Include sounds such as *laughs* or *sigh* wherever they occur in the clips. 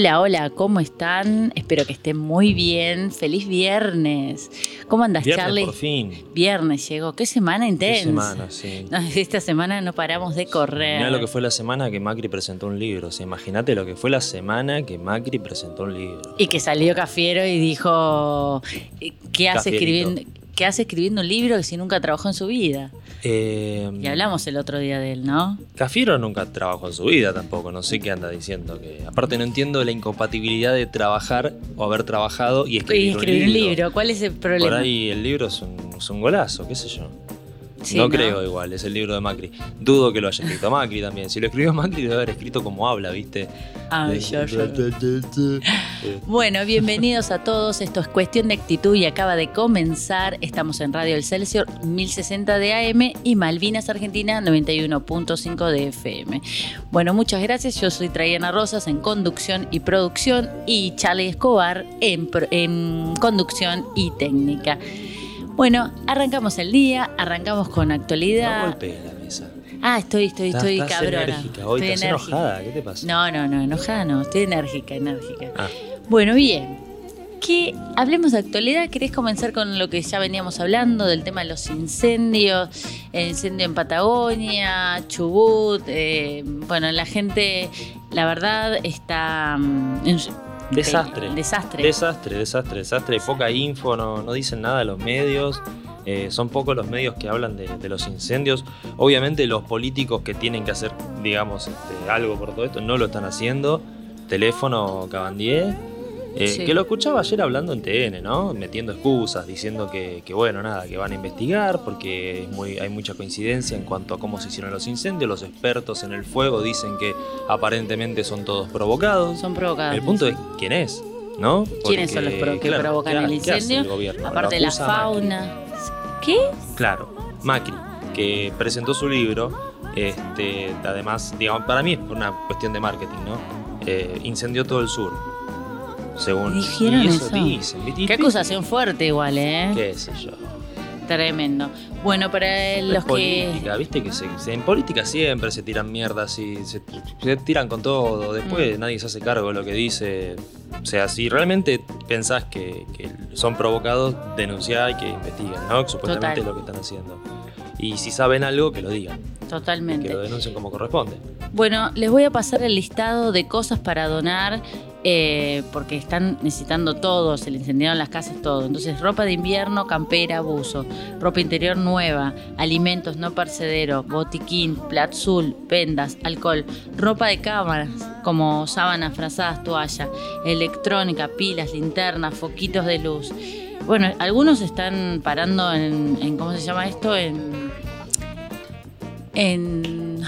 Hola, hola, ¿cómo están? Espero que estén muy bien. Feliz viernes. ¿Cómo andas, Viernes Charlie? por fin. Viernes llegó. Qué semana Qué intensa. semana, sí. *laughs* No, esta semana no paramos de correr. Mirá lo que fue la semana que Macri presentó un libro. O sea, imagínate lo que fue la semana que Macri presentó un libro. Y que salió Cafiero y dijo, ¿qué hace, Cafierito. escribiendo, ¿qué hace escribiendo un libro si nunca trabajó en su vida? Eh, Y hablamos el otro día de él, ¿no? Cafiero nunca trabajó en su vida tampoco. No sé qué anda diciendo. que Aparte no entiendo la incompatibilidad de trabajar o haber trabajado y escribir, Y escribir un libro. ¿Cuál es el Por problema? ahí el libro es un, es un golazo, qué sé yo. Sí, no, creo igual, es el libro de Macri. Dudo que lo haya escrito Macri también. Si lo escribió Macri debe haber escrito como habla, ¿viste? Ay, De- yo, yo. *laughs* Bueno, bienvenidos a todos. Esto es Cuestión de Actitud y acaba de comenzar. Estamos en Radio El Celsior 1060 de AM y Malvinas Argentina 91.5 de FM. Bueno, muchas gracias. Yo soy Traiana Rosas en conducción y producción y Charlie Escobar en conducción y técnica. Bueno, arrancamos el día, arrancamos con No actualidad. golpees la mesa. ah, estoy, estoy, Estás- estoy estás cabrona. enérgica hoy, Estoy estás enérgica. enojada. ¿Qué te pasa? No, no, no, enojada no, estoy enérgica, enérgica. Ah, Bueno, bien. Que hablemos de actualidad. ¿Querés comenzar con lo que ya veníamos hablando del tema de los incendios? El incendio en Patagonia, Chubut. eh, bueno, la gente, la verdad, está. mm, en- Desastre. desastre. desastre, desastre, desastre. Hay poca info, no, no dicen nada los medios. eh, son pocos los medios que hablan de, de los incendios. Obviamente los políticos que tienen que hacer, digamos, este, algo por todo esto, no lo están haciendo. Teléfono Cabandier. Eh, Sí. Que lo escuchaba ayer hablando en TN, ¿no? Metiendo excusas, diciendo que, que, bueno, nada, que van a investigar porque es muy, hay mucha coincidencia en cuanto a cómo se hicieron los incendios. Los expertos en el fuego dicen que aparentemente son todos provocados. Son provocados. El punto es quién es, ¿no? ¿Quiénes son los Porque, pro- que claro, provocan ¿qué ha- el incendio? el gobierno? Aparte de la Macri. fauna. ¿Qué? Claro, Macri, que presentó su libro, este, además, digamos, para mí es una cuestión de marketing, ¿no? Eh, incendió todo el sur. Según. ¿Dijeron y eso? dicen, ¿viste? Qué acusación fuerte, igual, ¿eh? ¿Qué sé yo? Tremendo. Bueno, para Es los que. política, viste que se, se- en política siempre se tiran mierdas y se, se tiran con todo. Después Mm. nadie se hace cargo de lo que dice. O sea, si realmente pensás que, que son provocados, denunciá y que investiguen, ¿no? Que supuestamente Total. es lo que están haciendo. Y si saben algo, que lo digan. Que Totalmente. lo denuncien como corresponde. Bueno, les voy a pasar el listado de cosas para donar. Eh, porque están necesitando todo, se le incendiaron las casas, todo. Entonces, ropa de invierno, campera, buzo, ropa interior nueva, alimentos no percederos, botiquín, platzul, vendas, alcohol, ropa de cámaras, como sábanas, frazadas, toalla, electrónica, pilas, linternas, foquitos de luz. Bueno, algunos están parando en, en ¿cómo se llama esto? En en,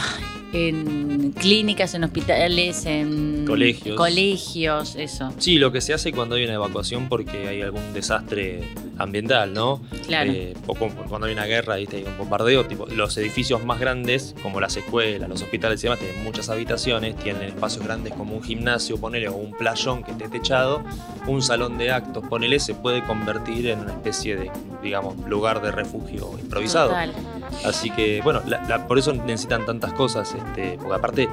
en clínicas, en hospitales, en Colegios. colegios, eso. Sí, lo que se hace cuando hay una evacuación porque hay algún desastre ambiental, ¿no? Claro. Eh, o cuando hay una guerra, ¿viste? hay un bombardeo, tipo, los edificios más grandes, como las escuelas, los hospitales y demás, tienen muchas habitaciones, tienen espacios grandes como un gimnasio, ponele, o un playón que esté techado, un salón de actos, ponele, se puede convertir en una especie de, digamos, lugar de refugio improvisado. Total. Así que, bueno, la- la- por eso necesitan tantas cosas, este, porque aparte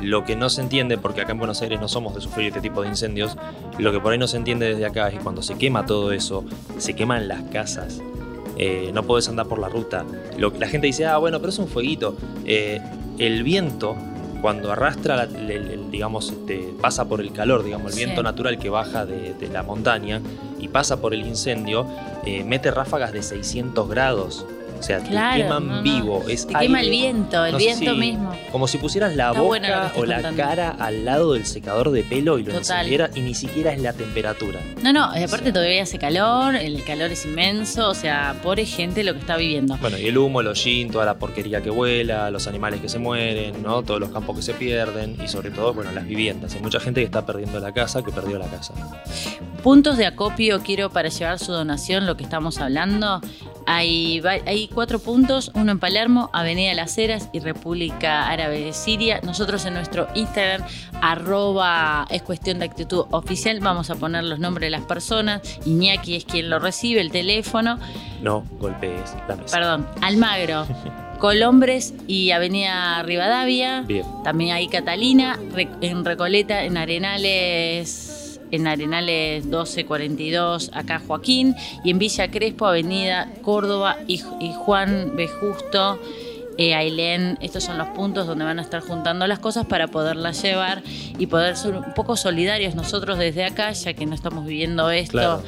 lo que no se entiende, porque acá en Buenos Aires no somos de sufrir este tipo de incendios, lo que por ahí no se entiende desde acá es que cuando se quema todo eso, se queman las casas. eh, no podés andar por la ruta. Lo, la gente dice, ah, bueno, pero es un fueguito. Eh, el viento cuando arrastra, el- el- el, digamos, este, pasa por el calor, digamos, el Sí. viento natural que baja de, de la montaña y pasa por el incendio, eh, mete ráfagas de 600 grados. O sea, Claro, te queman no, no. vivo. Es Te quema el viento, el no viento si- mismo. Como si pusieras la Está boca o la contando. cara al lado del secador de pelo y lo encendiera y ni siquiera es la temperatura. No, no, aparte todavía hace calor, el calor es inmenso, o sea, pobre gente lo que está viviendo. Bueno, y el humo, el hollín, toda la porquería que vuela, los animales que se mueren, ¿no? Todos los campos que se pierden y sobre todo, bueno, las viviendas. Hay mucha gente que está perdiendo la casa, que perdió la casa. Puntos de acopio quiero para llevar su donación, lo que estamos hablando. Hay, hay cuatro puntos, uno en Palermo, Avenida Las Heras y República Árabe de Siria. Nosotros en nuestro Instagram, arroba es cuestión de actitud oficial, vamos a poner los nombres de las personas. Iñaki es quien lo recibe, el teléfono. No golpees la mesa. Perdón, Almagro, *laughs* Colombres y Avenida Rivadavia. Bien. También hay Catalina, en Recoleta, en Arenales, en Arenales 1242, acá Joaquín, y en Villa Crespo, Avenida Córdoba y, y Juan B. Justo. eh, Ailén, estos son los puntos donde van a estar juntando las cosas para poderlas llevar y poder ser un poco solidarios nosotros desde acá, ya que no estamos viviendo esto.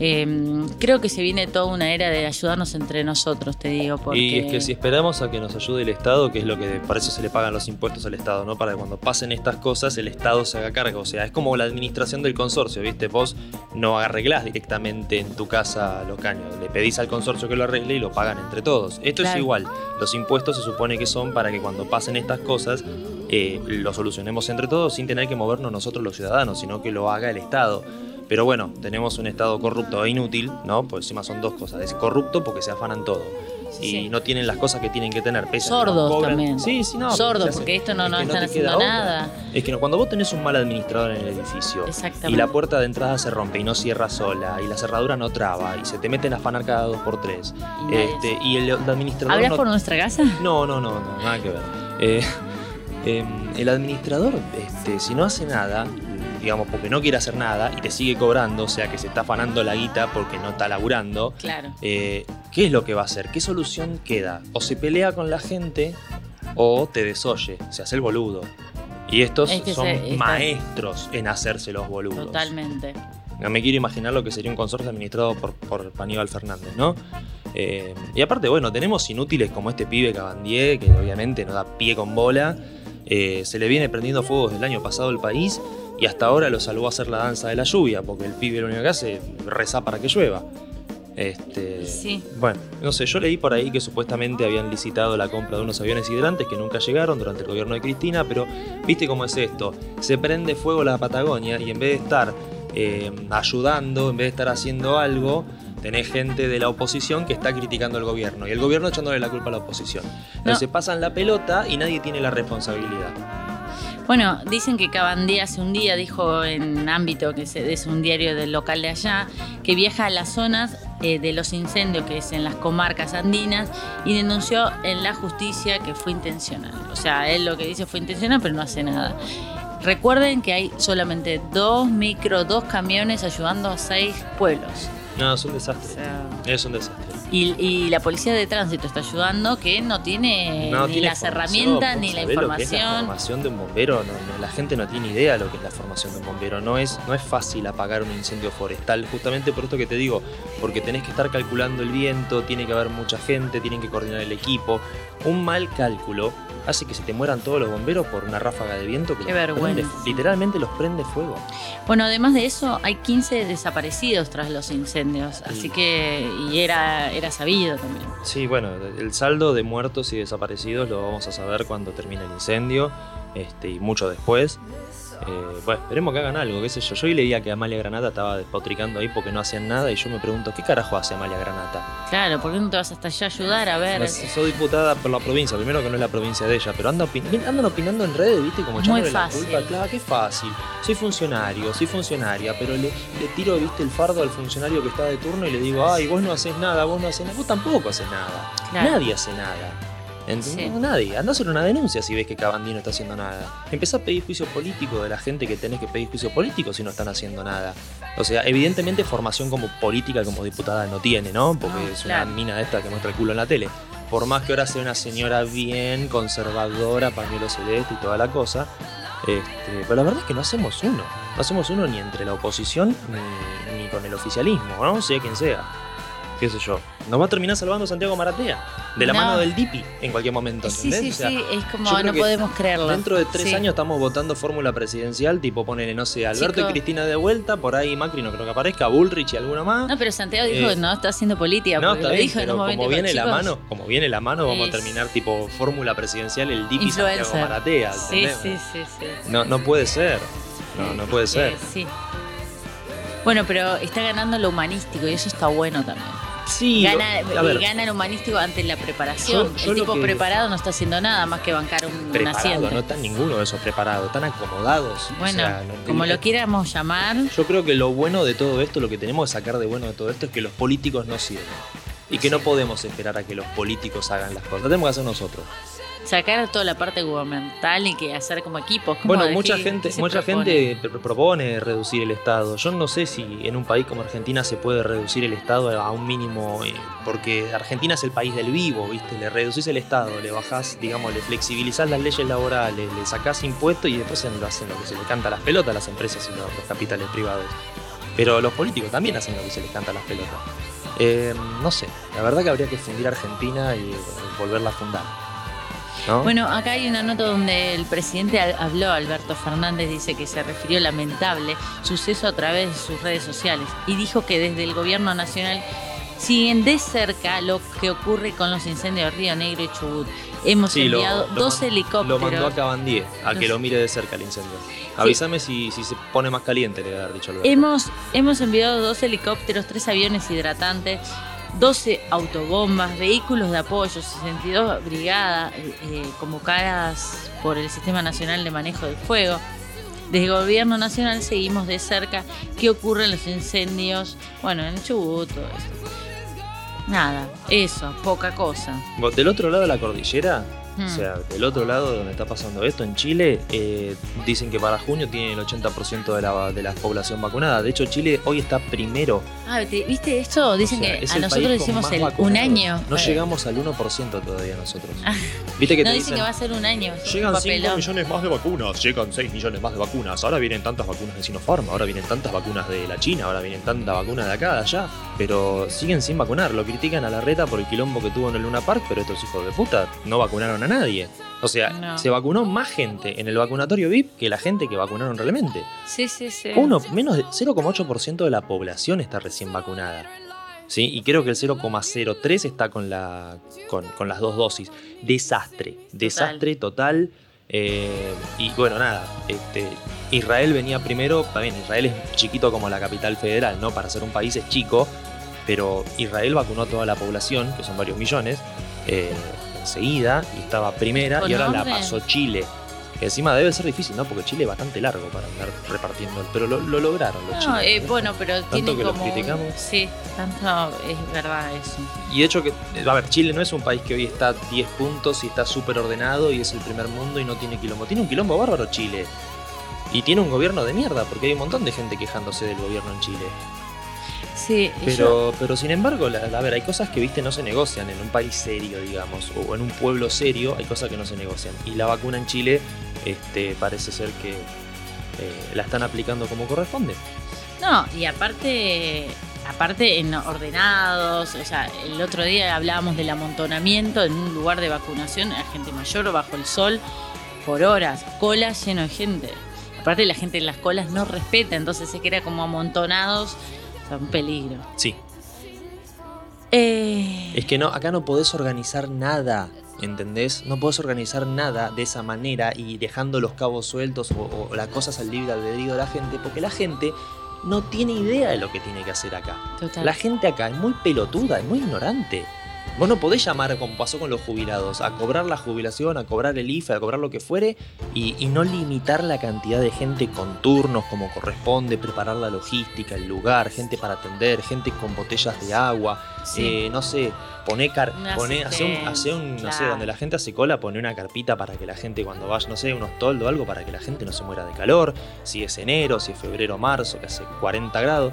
Eh, creo que se viene toda una era de ayudarnos entre nosotros, te digo, porque Y es que si esperamos a que nos ayude el Estado, que es lo que para eso se le pagan los impuestos al Estado, ¿no? Para que cuando pasen estas cosas el Estado se haga cargo. O sea, es como la administración del consorcio, ¿viste? Vos no arreglás directamente en tu casa los caños. Le pedís al consorcio que lo arregle y lo pagan entre todos. Esto Claro. es igual. Los impuestos se supone que son para que cuando pasen estas cosas eh, lo solucionemos entre todos sin tener que movernos nosotros los ciudadanos, sino que lo haga el Estado. Pero bueno, tenemos un Estado corrupto e inútil, ¿no? Pues encima son dos cosas. Es corrupto porque se afanan todo. Y Sí. no tienen las cosas que tienen que tener. Sordos también. Sí, sí, no. Sordos, porque esto no, es no están haciendo otra. nada. Es que no, cuando vos tenés un mal administrador en el edificio y la puerta de entrada se rompe y no cierra sola y la cerradura no traba y se te meten a afanar cada dos por tres Y este, y el, el administrador ¿Hablas no, por nuestra casa? no, no, no, no, nada que ver. Eh, *laughs* eh, el administrador, este, si no hace nada, digamos, porque no quiere hacer nada y te sigue cobrando, o sea que se está afanando la guita porque no está laburando, Claro. eh, ¿qué es lo que va a hacer? ¿Qué solución queda? O se pelea con la gente o te desoye, se hace el boludo. Y estos Es que son se- maestros en hacerse los boludos. Totalmente. No me quiero imaginar lo que sería un consorcio administrado por, por Aníbal Fernández, ¿no? Eh, y aparte, bueno, tenemos inútiles como este pibe Cabandier, que obviamente no da pie con bola. Eh, se le viene prendiendo fuego desde el año pasado el país y hasta ahora lo salvó a hacer la danza de la lluvia, porque el pibe lo único que hace es rezar para que llueva. Este, Sí. Bueno, no sé, yo leí por ahí que supuestamente habían licitado la compra de unos aviones hidrantes que nunca llegaron durante el gobierno de Cristina, pero viste cómo es esto. Se prende fuego la Patagonia y en vez de estar eh, ayudando, en vez de estar haciendo algo, tenés gente de la oposición que está criticando al gobierno y el gobierno echándole la culpa a la oposición. Entonces pasan la pelota y nadie tiene la responsabilidad. Bueno, dicen que Cabandé hace un día dijo en ámbito, que es un diario del local de allá, que viaja a las zonas eh, de los incendios, que es en las comarcas andinas, y denunció en la justicia que fue intencional. O sea, él lo que dice fue intencional, pero no hace nada. Recuerden que hay solamente dos micro, dos camiones ayudando a seis pueblos. No, es un O desastre. sea, Es un desastre. Y, y la policía de tránsito está ayudando, que no tiene No ni tiene las herramientas vos ni la es la información. formación de un bombero, no, no, la gente no tiene idea de lo que es la formación de un bombero. No es, no es fácil apagar un incendio forestal, justamente por esto que te digo, porque tenés que estar calculando el viento, tiene que haber mucha gente, tienen que coordinar el equipo. Un mal cálculo hace que se te mueran todos los bomberos por una ráfaga de viento que Qué los prende- vergüenza. literalmente los prende fuego. Bueno, además de eso, hay 15 desaparecidos tras los incendios, así Mm. que, y era, era sabido también. Sí, bueno, el saldo de muertos y desaparecidos lo vamos a saber cuando termine el incendio este, y mucho después. Eh, bueno, esperemos que hagan algo, qué sé yo. Yo hoy leía que Amalia Granata estaba despotricando ahí porque no hacían nada y yo me pregunto, ¿qué carajo hace Amalia Granata? Claro, ¿por qué no te vas hasta allá a ayudar a ver? No soy diputada por la provincia, primero que no es la provincia de ella, pero anda opin- andan opinando en redes, ¿viste? Como Muy la fácil. culpa. Claro, qué fácil. Soy funcionario, soy funcionaria, pero le, le tiro, ¿viste? El fardo al funcionario que está de turno y le digo, ay, vos no haces nada, vos no haces nada. Vos tampoco haces nada. Claro. Nadie hace nada. Sí. Nadie. Andá a hacer una denuncia si ves que Cabandí no está haciendo nada. Empezá a pedir juicio político de la gente que tenés que pedir juicio político si no están haciendo nada. O sea, evidentemente formación como política, como diputada no tiene, ¿no? Porque No, es claro. una mina esta que muestra el culo en la tele. por más que ahora sea una señora bien conservadora, pañuelo celeste y toda la cosa, este, pero la verdad es que no hacemos uno. No hacemos uno ni entre la oposición ni, ni con el oficialismo, ¿no? Sea quien sea. Qué sé yo. Nos va a terminar salvando Santiago Maratea. De la No. mano del DIPI en cualquier momento. Sí, ¿entendés? sí, O sea, sí, es como no podemos creerlo. Dentro de tres Sí. años estamos votando fórmula presidencial, tipo ponele, no sé, Alberto Chico. y Cristina de vuelta, por ahí Macri no creo que aparezca, Bullrich y alguno más. No, pero Santiago dijo Eh, que no está haciendo política. No, está bien, dijo en pero como viene la chicos, mano, como viene la mano, vamos a terminar tipo fórmula presidencial el DIPI Santiago Influencer. Maratea, Sí, sí, sí, sí. No, no puede ser. No, no puede ser. Eh, sí. Bueno, pero está ganando lo humanístico y eso está bueno también. Sí, Gana, ver, y gana el humanístico ante la preparación. Yo- yo el tipo que- preparado no está haciendo nada más que bancar un, asiento. no están ninguno de esos preparados, están acomodados. o Bueno, sea, no- como no- lo quieramos llamar, Yo creo que lo bueno de todo esto, lo que tenemos que sacar de bueno de todo esto es que los políticos no sirven. Y que no podemos esperar a que los políticos hagan las cosas. Tenemos que hacer nosotros. Sacar toda la parte gubernamental y que hacer como equipos. Bueno, mucha qué- gente, qué mucha propone. gente pr- propone reducir el Estado. Yo no sé si en un país como Argentina se puede reducir el Estado a un mínimo, eh, porque Argentina es el país del vivo, ¿viste? Le reducís el Estado, le bajás, digamos, le flexibilizás las leyes laborales, le sacás impuestos y después lo hacen lo que se le canta a las pelotas a las empresas y los, los capitales privados. Pero los políticos también hacen lo que se les canta a las pelotas. Eh, no sé, la verdad que habría que fundir Argentina y eh, volverla a fundar. ¿No? Bueno, acá hay una nota donde el presidente habló, Alberto Fernández dice que se refirió lamentable suceso a través de sus redes sociales y dijo que desde el gobierno nacional siguen de cerca lo que ocurre con los incendios de Río Negro y Chubut. Hemos Sí, enviado lo dos man- helicópteros. Lo mandó a Cabandier, a que lo mire de cerca el incendio. Avísame si, si se pone más caliente, le haber dicho Alberto. Hemos, hemos enviado dos helicópteros, tres aviones hidratantes, 12 autobombas, vehículos de apoyo, 62 brigadas eh, convocadas por el Sistema Nacional de Manejo del Fuego. Desde el Gobierno Nacional seguimos de cerca qué ocurre en los incendios, bueno, en Chubut, todo eso. Nada, eso, poca cosa. Del otro lado de la cordillera, Hmm. o sea, del otro lado donde está pasando esto, en Chile, eh, dicen que para junio tiene el 80% de la, de la población vacunada. De hecho, Chile hoy está primero. Ah, ¿te- ¿viste esto? Dicen O sea, que es a nosotros hicimos el, un año. No Eh, llegamos al 1% todavía nosotros. Ah. ¿Viste que No te dicen dicen? que va a ser un año. es un Llegan 5 papelón. millones más de vacunas, llegan 6 millones más de vacunas, ahora vienen tantas vacunas de Sinopharm, ahora vienen tantas vacunas de la China, ahora vienen tantas vacunas de acá, de allá, pero siguen sin vacunar, lo critican a la reta por el quilombo que tuvo en el Luna Park, pero estos hijos de puta no vacunaron a nadie. O sea, No. se vacunó más gente en el vacunatorio VIP que la gente que vacunaron realmente. Sí, sí, sí. Uno, menos de 0,8% de la población está recién vacunada. ¿Sí? Y creo que el 0,03 está con, la, con, con las dos dosis. Desastre, desastre total. Eh, y bueno, nada, este, Israel venía primero, también Israel es chiquito como la capital federal, ¿no? Para ser un país es chico, pero Israel vacunó a toda la población, que son varios millones, eh, enseguida, y estaba primera, ¿Con y ahora la pasó Chile. Que encima debe ser difícil, ¿no? Porque Chile es bastante largo para andar repartiendo, pero lo, lo lograron los No, chilenos, eh, ¿no? bueno, pero tienen que los como. un- criticamos. Sí, tanto es verdad eso. Y de hecho que, a ver, Chile no es un país que hoy está 10 puntos y está súper ordenado y es el primer mundo y no tiene quilombo. Tiene un quilombo bárbaro Chile. Y tiene un gobierno de mierda, porque hay un montón de gente quejándose del gobierno en Chile. Sí, yo- Pero, pero sin embargo, la- a ver, hay cosas que, viste, no se negocian en un país serio, digamos, o en un pueblo serio, hay cosas que no se negocian. Y la vacuna en Chile este, parece ser que eh, la están aplicando como corresponde. No, y aparte, aparte en ordenados, o sea, el otro día hablábamos del amontonamiento en un lugar de vacunación a gente mayor bajo el sol por horas, colas lleno de gente. Aparte la gente en las colas no respeta, entonces se queda como amontonados, o sea, un peligro. Sí, Eh, Es que no, acá no podés organizar nada, ¿entendés? No podés organizar nada de esa manera y dejando los cabos sueltos o, o las cosas al libre albedrío de la gente, porque la gente no tiene idea de lo que tiene que hacer acá. total. La gente acá es muy pelotuda, es muy ignorante. Vos no podés llamar, como pasó con los jubilados, a cobrar la jubilación, a cobrar el IFE, a cobrar lo que fuere, y, y no limitar la cantidad de gente con turnos como corresponde, preparar la logística, el lugar, gente para atender, gente con botellas de agua, Sí. eh, no sé, poné, car Un poné hace un, hace un- no sé, donde la gente hace cola, pone una carpita para que la gente cuando vaya, no sé, unos toldos o algo, para que la gente no se muera de calor, si es enero, si es febrero, marzo, que hace 40 grados.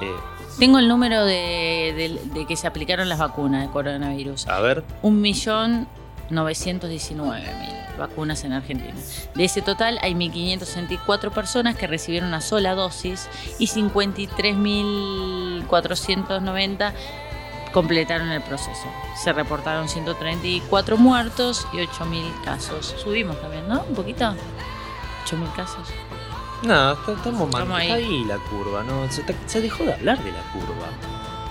Eh, Tengo el número de, de- de que se aplicaron las vacunas de coronavirus. a ver, Un millón 919 mil vacunas en Argentina. De ese total hay 1.564 personas que recibieron una sola dosis y 53.490 completaron el proceso. Se reportaron 134 muertos y 8.000 casos. Subimos también, ¿no? Un poquito. 8.000 casos. Está- estamos mal. Estamos ahí. Está ahí la curva, ¿no? Se, dejó de hablar de la curva.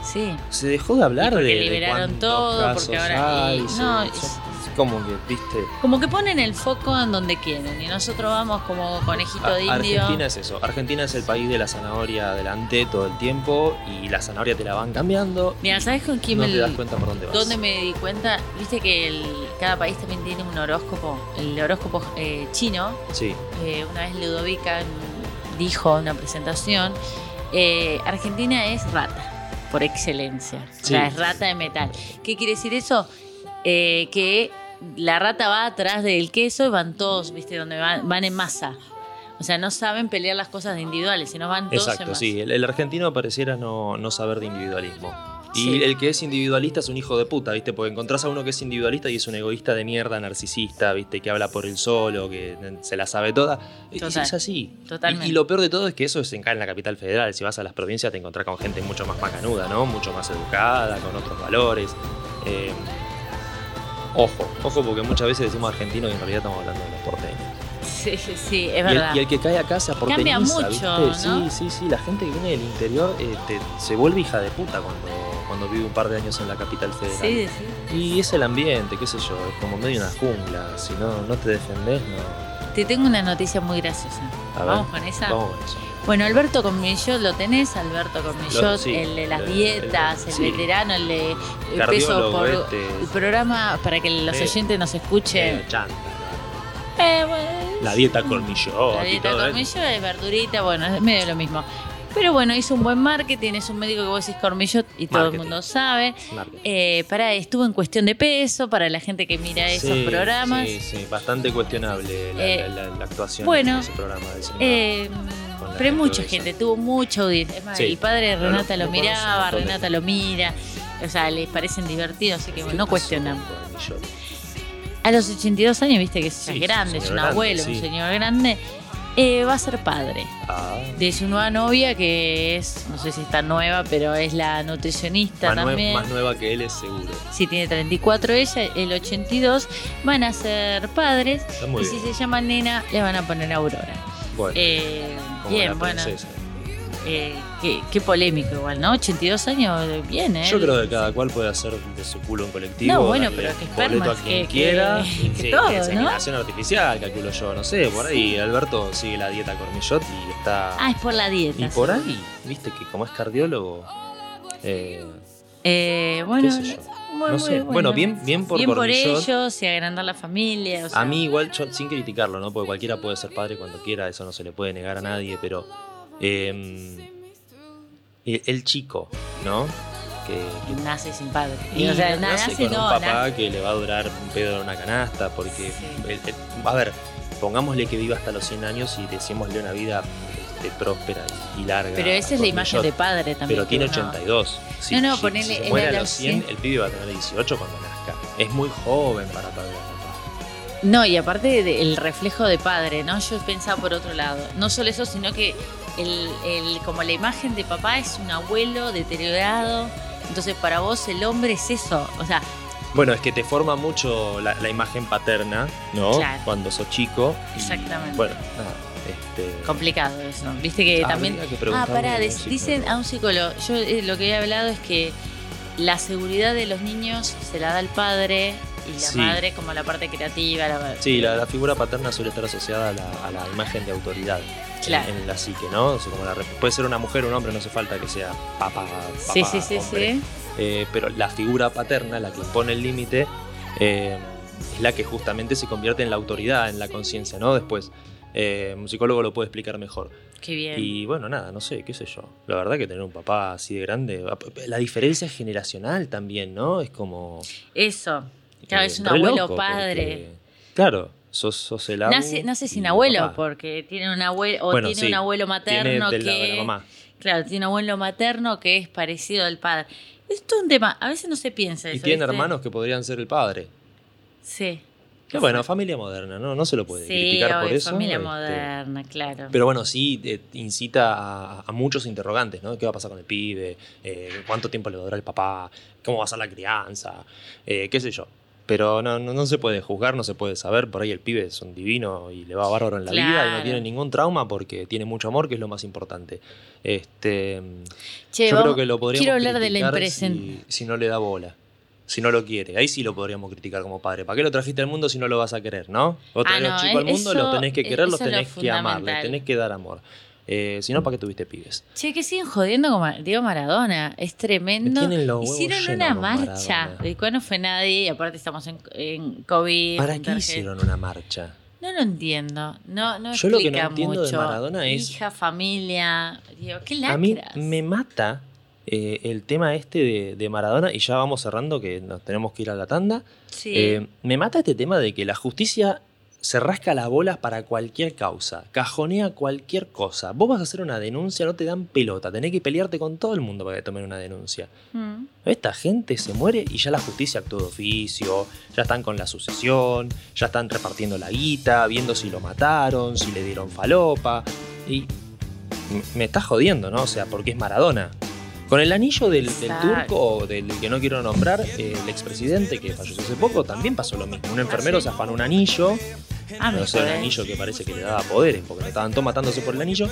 Sí. Se dejó de hablar Y porque de, de liberaron cuántos todo, porque ahora- hay, y- se- no, es- como que, viste, Como que ponen el foco en donde quieren y nosotros vamos como conejito A- de indio. Argentina es eso. Argentina es el país de la zanahoria adelante todo el tiempo y la zanahoria te la van cambiando. Mira, ¿sabes con quién no me te das cuenta por dónde vas. ¿Dónde me di cuenta? Viste que el- cada país también tiene un horóscopo. El horóscopo eh, chino, Sí, eh, una vez Ludovica dijo en una presentación, eh, Argentina es rata, por excelencia. O sea, es rata de metal. ¿Qué quiere decir eso? Eh, que la rata va atrás del queso y van todos, viste, donde van, van en masa. O sea, no saben pelear las cosas de individuales, sino van todos en exacto, masa. sí. El, el argentino pareciera no, no saber de individualismo. Y Sí. el que es individualista es un hijo de puta, ¿viste? Porque encontrás a uno que es individualista y es un egoísta de mierda, narcisista, ¿viste? Que habla por él solo, que se la sabe toda. Total. Es así. Totalmente. Y, y lo peor de todo es que eso es en, acá en la capital federal. Si vas a las provincias te encontrás con gente mucho más macanuda, ¿no? Mucho más educada, con otros valores. Eh, ojo, ojo, porque muchas veces decimos argentino y en realidad estamos hablando de los porteños. Sí, sí, sí, es Y el, verdad. y el que cae acá se aporteñiza, Cambia mucho, ¿viste? ¿no? Sí, sí, sí. La gente que viene del interior eh, te- se vuelve hija de puta cuando, cuando vive un par de años en la capital federal. Sí, sí. Y es el ambiente, qué sé yo, es como medio una jungla. Si no, no te defendés, no. Te tengo una noticia muy graciosa. A ver, Vamos con esa. Vamos con eso. Bueno, Alberto Cormillot lo tenés, Alberto Cormillot, Lo- sí, el de las el- dietas, el- el, sí. veterano, el de el peso por este. el programa para que los oyentes nos escuchen. Medio chanta, Eh, bueno, la, dieta colmillot la y dieta. Cormillot es verdurita, bueno, es medio lo mismo. Pero bueno, hizo un buen marketing, es un médico que vos decís Cormillot y todo Marketing. el mundo sabe. Eh, para, estuvo en cuestión de peso, para la gente que mira esos programas. Sí, sí, bastante cuestionable la, Eh, la- la- la actuación bueno, en ese programa. Eh, Con la pero hay mucha gente tuvo mucha audiencia. Es más, Sí. el padre de Renata lo- miraba, de Renata lo mira. O sea, les parecen divertidos, así que ¿Qué bueno, no Cormillot? A los 82 años, viste que es Sí, grande, es un abuelo, grande, un señor grande. Eh, va a ser padre Ah, de su nueva novia, que es, no sé si está nueva, pero es la nutricionista más, nue- también. más nueva que él es seguro. Sí, tiene 34 ella, el 82. Van a ser padres. Está muy y bien. si se llama nena, le van a poner Aurora. Bueno, Eh, bien, bueno. Eh, qué, qué polémico igual, ¿no? 82 años, bien, ¿eh? Yo creo que cada cual puede hacer de su culo un colectivo. No, bueno, pero que boleto espermas, a quien que- que- quiera. *laughs* que Sí, todo, que ¿no? artificial, calculo yo, no sé. Por ahí Alberto sigue la dieta Cormillot y está. Ah, es por la dieta. y por sí. ahí, viste que como es cardiólogo. eh, Eh, bueno, qué sé yo. muy, no muy sé. Bueno, bien, bien por Bien por ellos y agrandar la familia. o sea, A mí igual, yo, sin criticarlo, ¿no? Porque cualquiera puede ser padre cuando quiera, eso no se le puede negar a nadie, pero eh, el, chico, ¿no? Que, que- Nace sin padre. y o sea, nace nace, con no, un papá nace- que le va a durar un pedo en una canasta, porque, Sí. el- el- a ver, pongámosle que viva hasta los 100 años y decímosle una vida este, próspera y, larga. Pero esa es la imagen de padre también. Pero tiene que uno- 82. Si, No, no, si- ponele si se muere a los 100, sí. el pibe va a tener 18 cuando nazca. Es muy joven para padre. No, y aparte del reflejo de padre, ¿no? Yo pensaba por otro lado. No solo eso, sino que el, el- como la imagen de papá es un abuelo deteriorado. Entonces, para vos el hombre es eso. O sea, Bueno, es que te forma mucho la, la imagen paterna, ¿no? Claro. Cuando sos chico. y, Exactamente. Bueno, nada. Este, complicado eso. Viste que también. que Ah, pará, a dicen a un psicólogo. Yo eh, lo que he hablado es que la seguridad de los niños se la da el padre y la Sí. madre como la parte creativa. La, Sí, la, la figura paterna suele estar asociada a la, a la imagen de autoridad Claro. en, la psique, ¿no? O sea, como la puede ser una mujer o un hombre, no hace falta que sea papá, papá Sí, sí, sí, hombre. sí. Eh, pero la figura paterna, la que impone el límite, eh, es la que justamente se convierte en la autoridad, en la conciencia, ¿no? Después, eh, un psicólogo lo puede explicar mejor. Qué bien. Y bueno, nada, no sé, qué sé yo. La verdad que tener un papá así de grande, la diferencia generacional también, ¿no? Es como... Eso. Claro, es un abuelo loco, padre. porque- claro, sos, sos el abu Nace, nace sin y abuelo, papá. porque tiene un abuelo, o Bueno, tiene sí, un abuelo materno Tiene del lado de la que. mamá. Claro, tiene un abuelo materno que es parecido al padre. Esto es un tema, a veces no se piensa Y eso. tiene ¿viste? hermanos que podrían ser el padre. Sí. Que bueno, familia moderna, ¿no? No se lo puede Sí, criticar por eso. familia este, moderna, claro. Pero bueno, sí eh, incita a, a muchos interrogantes, ¿no? ¿Qué va a pasar con el pibe? Eh, ¿Cuánto tiempo le va a durar el papá? ¿Cómo va a ser la crianza? Eh, ¿Qué sé yo? Pero no, no, no se puede juzgar, no se puede saber. Por ahí el pibe es un divino y le va bárbaro en la vida y no tiene ningún trauma porque tiene mucho amor, que es lo más importante. Este, Che, yo vamos- creo que lo podríamos quiero hablar de la si, si no le da bola. Si no lo quiere, ahí sí lo podríamos criticar como padre. ¿Para qué lo trajiste al mundo si no lo vas a querer, no? Vos Ah, traes no, los chicos al mundo, los tenés que querer, los tenés que amar, les tenés que dar amor. Eh, si no, ¿para qué tuviste pibes? Che, que siguen jodiendo con Diego Maradona. Es tremendo. Los hicieron una marcha, Maradona. del cual no fue nadie, y aparte estamos en, en COVID. ¿Para qué tarjeta. hicieron una marcha? No lo entiendo. No, no Yo lo que no explica entiendo de mucho. Maradona es- Hija, familia. Digo, qué A mí lacras. me mata eh, el tema este de, de Maradona, y ya vamos cerrando que nos tenemos que ir a la tanda. Sí. Eh, me mata este tema de que la justicia se rasca las bolas para cualquier causa, cajonea cualquier cosa. Vos vas a hacer una denuncia, no te dan pelota, tenés que pelearte con todo el mundo para que tomen una denuncia. Mm. Esta gente se muere y ya la justicia actuó de oficio, ya están con la sucesión, ya están repartiendo la guita, viendo si lo mataron, si le dieron falopa. Y me está jodiendo, ¿no? O sea, porque es Maradona. Con el anillo del, del turco o del que no quiero nombrar, eh, el expresidente que falleció hace poco, también pasó lo mismo. Un enfermero se afanó un anillo, Ah, no sé, un jodés. anillo que parece que le daba poderes, porque estaban todos matándose por el anillo.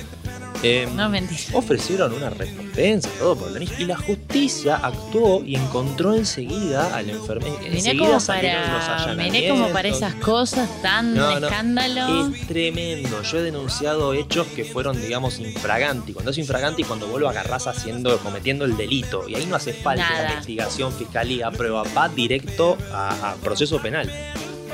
Eh, No, mentira. ofrecieron una recompensa, todo por el anillo. Y la justicia actuó y encontró enseguida al enfermero. Mirá como, para, mirá como para esas cosas tan No, no, escándalo. Es tremendo. Yo he denunciado hechos que fueron, digamos, infraganti. Cuando es infraganti, cuando vuelvo a agarrás haciendo, cometiendo el delito. Y ahí no hace falta Nada. investigación, fiscalía, prueba. Va directo a, a proceso penal.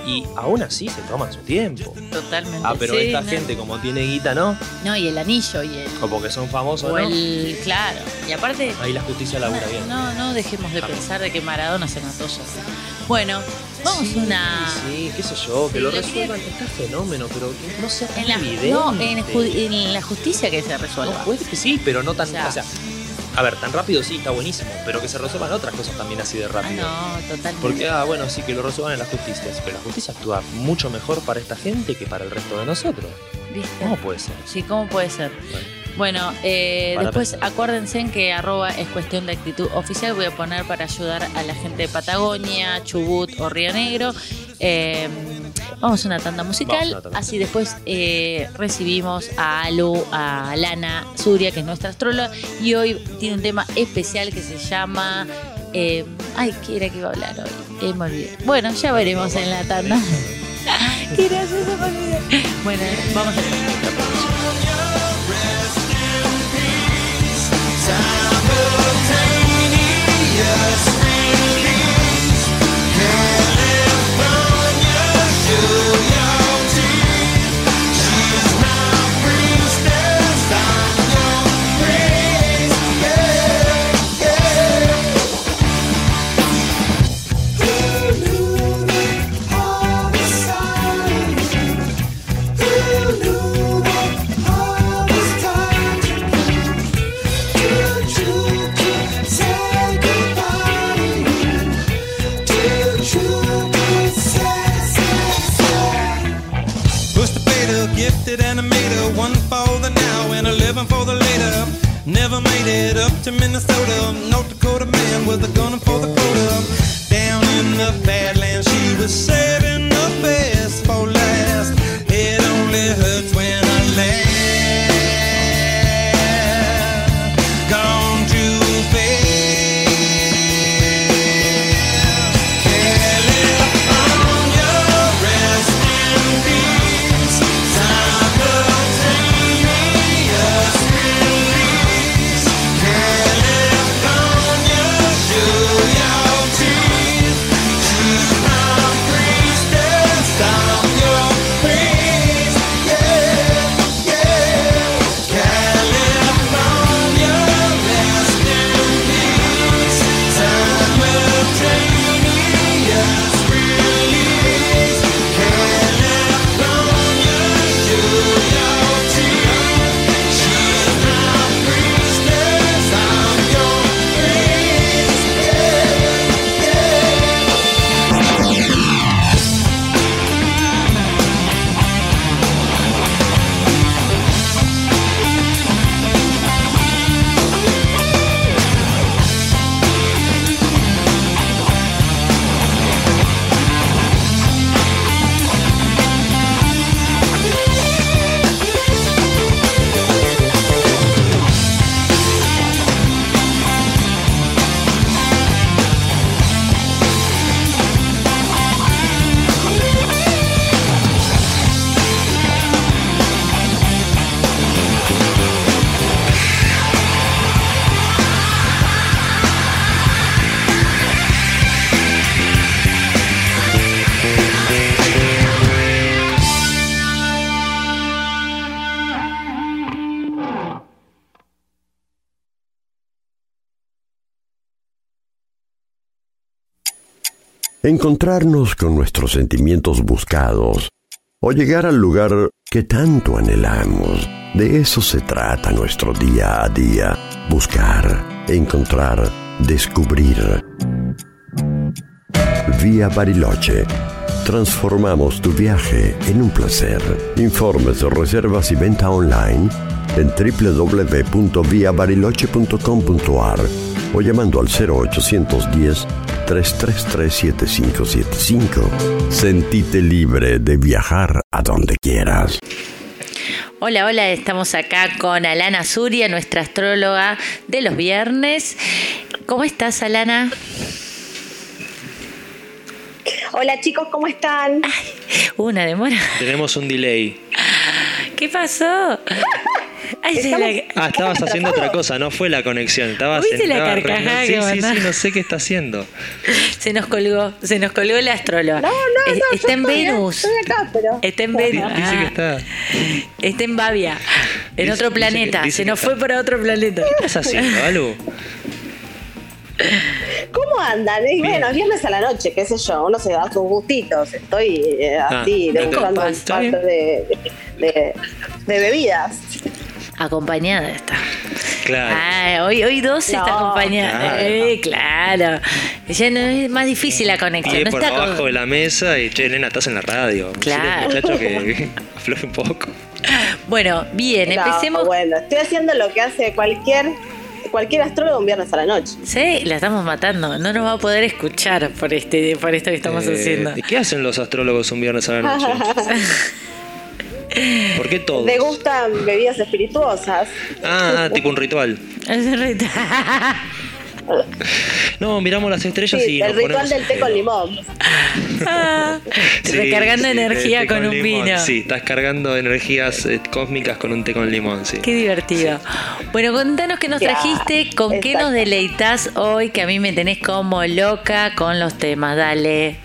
Y aún así se toman su tiempo. Totalmente. Ah, pero sí, esta no. gente, como tiene guita, ¿no? No, y el anillo y el. O porque son famosos, O ¿no? el. Claro. Y aparte. Ahí la justicia labura bien. No, no dejemos de pensar de que Maradona se mató solo. Bueno, vamos Sí, a una. Sí, qué sé yo, que lo lo resuelvan. Está fenómeno, pero que no sea tan En la, evidente. no, en, en la justicia que se resuelva. No, puede que sí, pero no tan. O sea- O sea, a ver, tan rápido sí, está buenísimo, pero que se resuelvan otras cosas también así de Ah, rápido. no, totalmente. Porque, ah, bueno, sí, que lo resuelvan en las justicias, pero la justicia actúa mucho mejor para esta gente que para el resto de nosotros. ¿Viste? ¿Cómo puede ser? Sí, ¿cómo puede ser? Bueno, Bueno, eh, después pensar. acuérdense en que arroba es cuestión de actitud oficial. Voy a poner para ayudar a la gente de Patagonia, Chubut o Río Negro. Eh, vamos a una tanda musical. Una tanda. Así después eh, recibimos a Alu, a Lana Zuria, que es nuestra astróloga. Y hoy tiene un tema especial que se llama. eh, ay, ¿qué era que iba a hablar hoy? Eh, me olvidé. Bueno, ya veremos en la tanda. *laughs* Qué gracioso, me olvidé. Bueno, vamos a ver. To Minnesota, North Dakota encontrarnos con nuestros sentimientos buscados o llegar al lugar que tanto anhelamos. De eso se trata nuestro día a día, buscar, encontrar, descubrir. Vía Bariloche. Transformamos tu viaje en un placer. Informes, reservas y venta online en www.viabariloche.com.ar o llamando al 0810 333 7575. Sentite libre de viajar a donde quieras. Hola, hola, estamos acá con Alana Zuria, nuestra astróloga de los viernes. ¿Cómo estás, Alana? Hola chicos, ¿cómo están? Una demora. Tenemos un delay. ¿Qué pasó? Ay, se Estamos- la- Ah, estabas haciendo otra cosa, no fue la conexión. Estabas ¿Viste la carcajada Sí, sí, sí, no sé qué está haciendo. se nos colgó, se nos colgó la astróloga. No, no, no. Está en. Venus. Estoy acá, pero. Está en Venus. Dice Ah, que está. está en Bavia, en Dice- otro dice planeta. que- dice se nos fue para otro planeta. ¿Qué estás haciendo, Alu? ¿Cómo andan? Y bueno, es viernes a la noche, qué sé yo, uno se da sus gustitos. Estoy eh, Ah, así, de degustando un par de, de, de bebidas. Acompañada está. Claro. Ah, hoy, hoy dos está acompañada. Claro. Eh, claro. Ya no es más difícil la conexión. Pie No por está con- abajo de la mesa y che, nena, estás en la radio. Claro. Muchacho que *laughs* afloje un poco. Bueno, bien, No, empecemos. bueno, estoy haciendo lo que hace cualquier cualquier astrólogo un viernes a la noche. Sí, la estamos matando. No nos va a poder escuchar por este, por esto que estamos Eh, haciendo. ¿y ¿Qué hacen los astrólogos un viernes a la noche? *laughs* ¿Por qué todos? ¿Te gustan bebidas espirituosas? Ah, tipo un ritual. Es un ritual. No, miramos las estrellas Sí, y el nos ritual ponemos del té con limón. Ah, Sí, recargando sí, energía con, un limón. vino. Sí, estás cargando energías eh, cósmicas con un té con limón, sí. Qué divertido. Bueno, contanos qué nos trajiste, con qué nos deleitas hoy, que a mí me tenés como loca con los temas. Dale.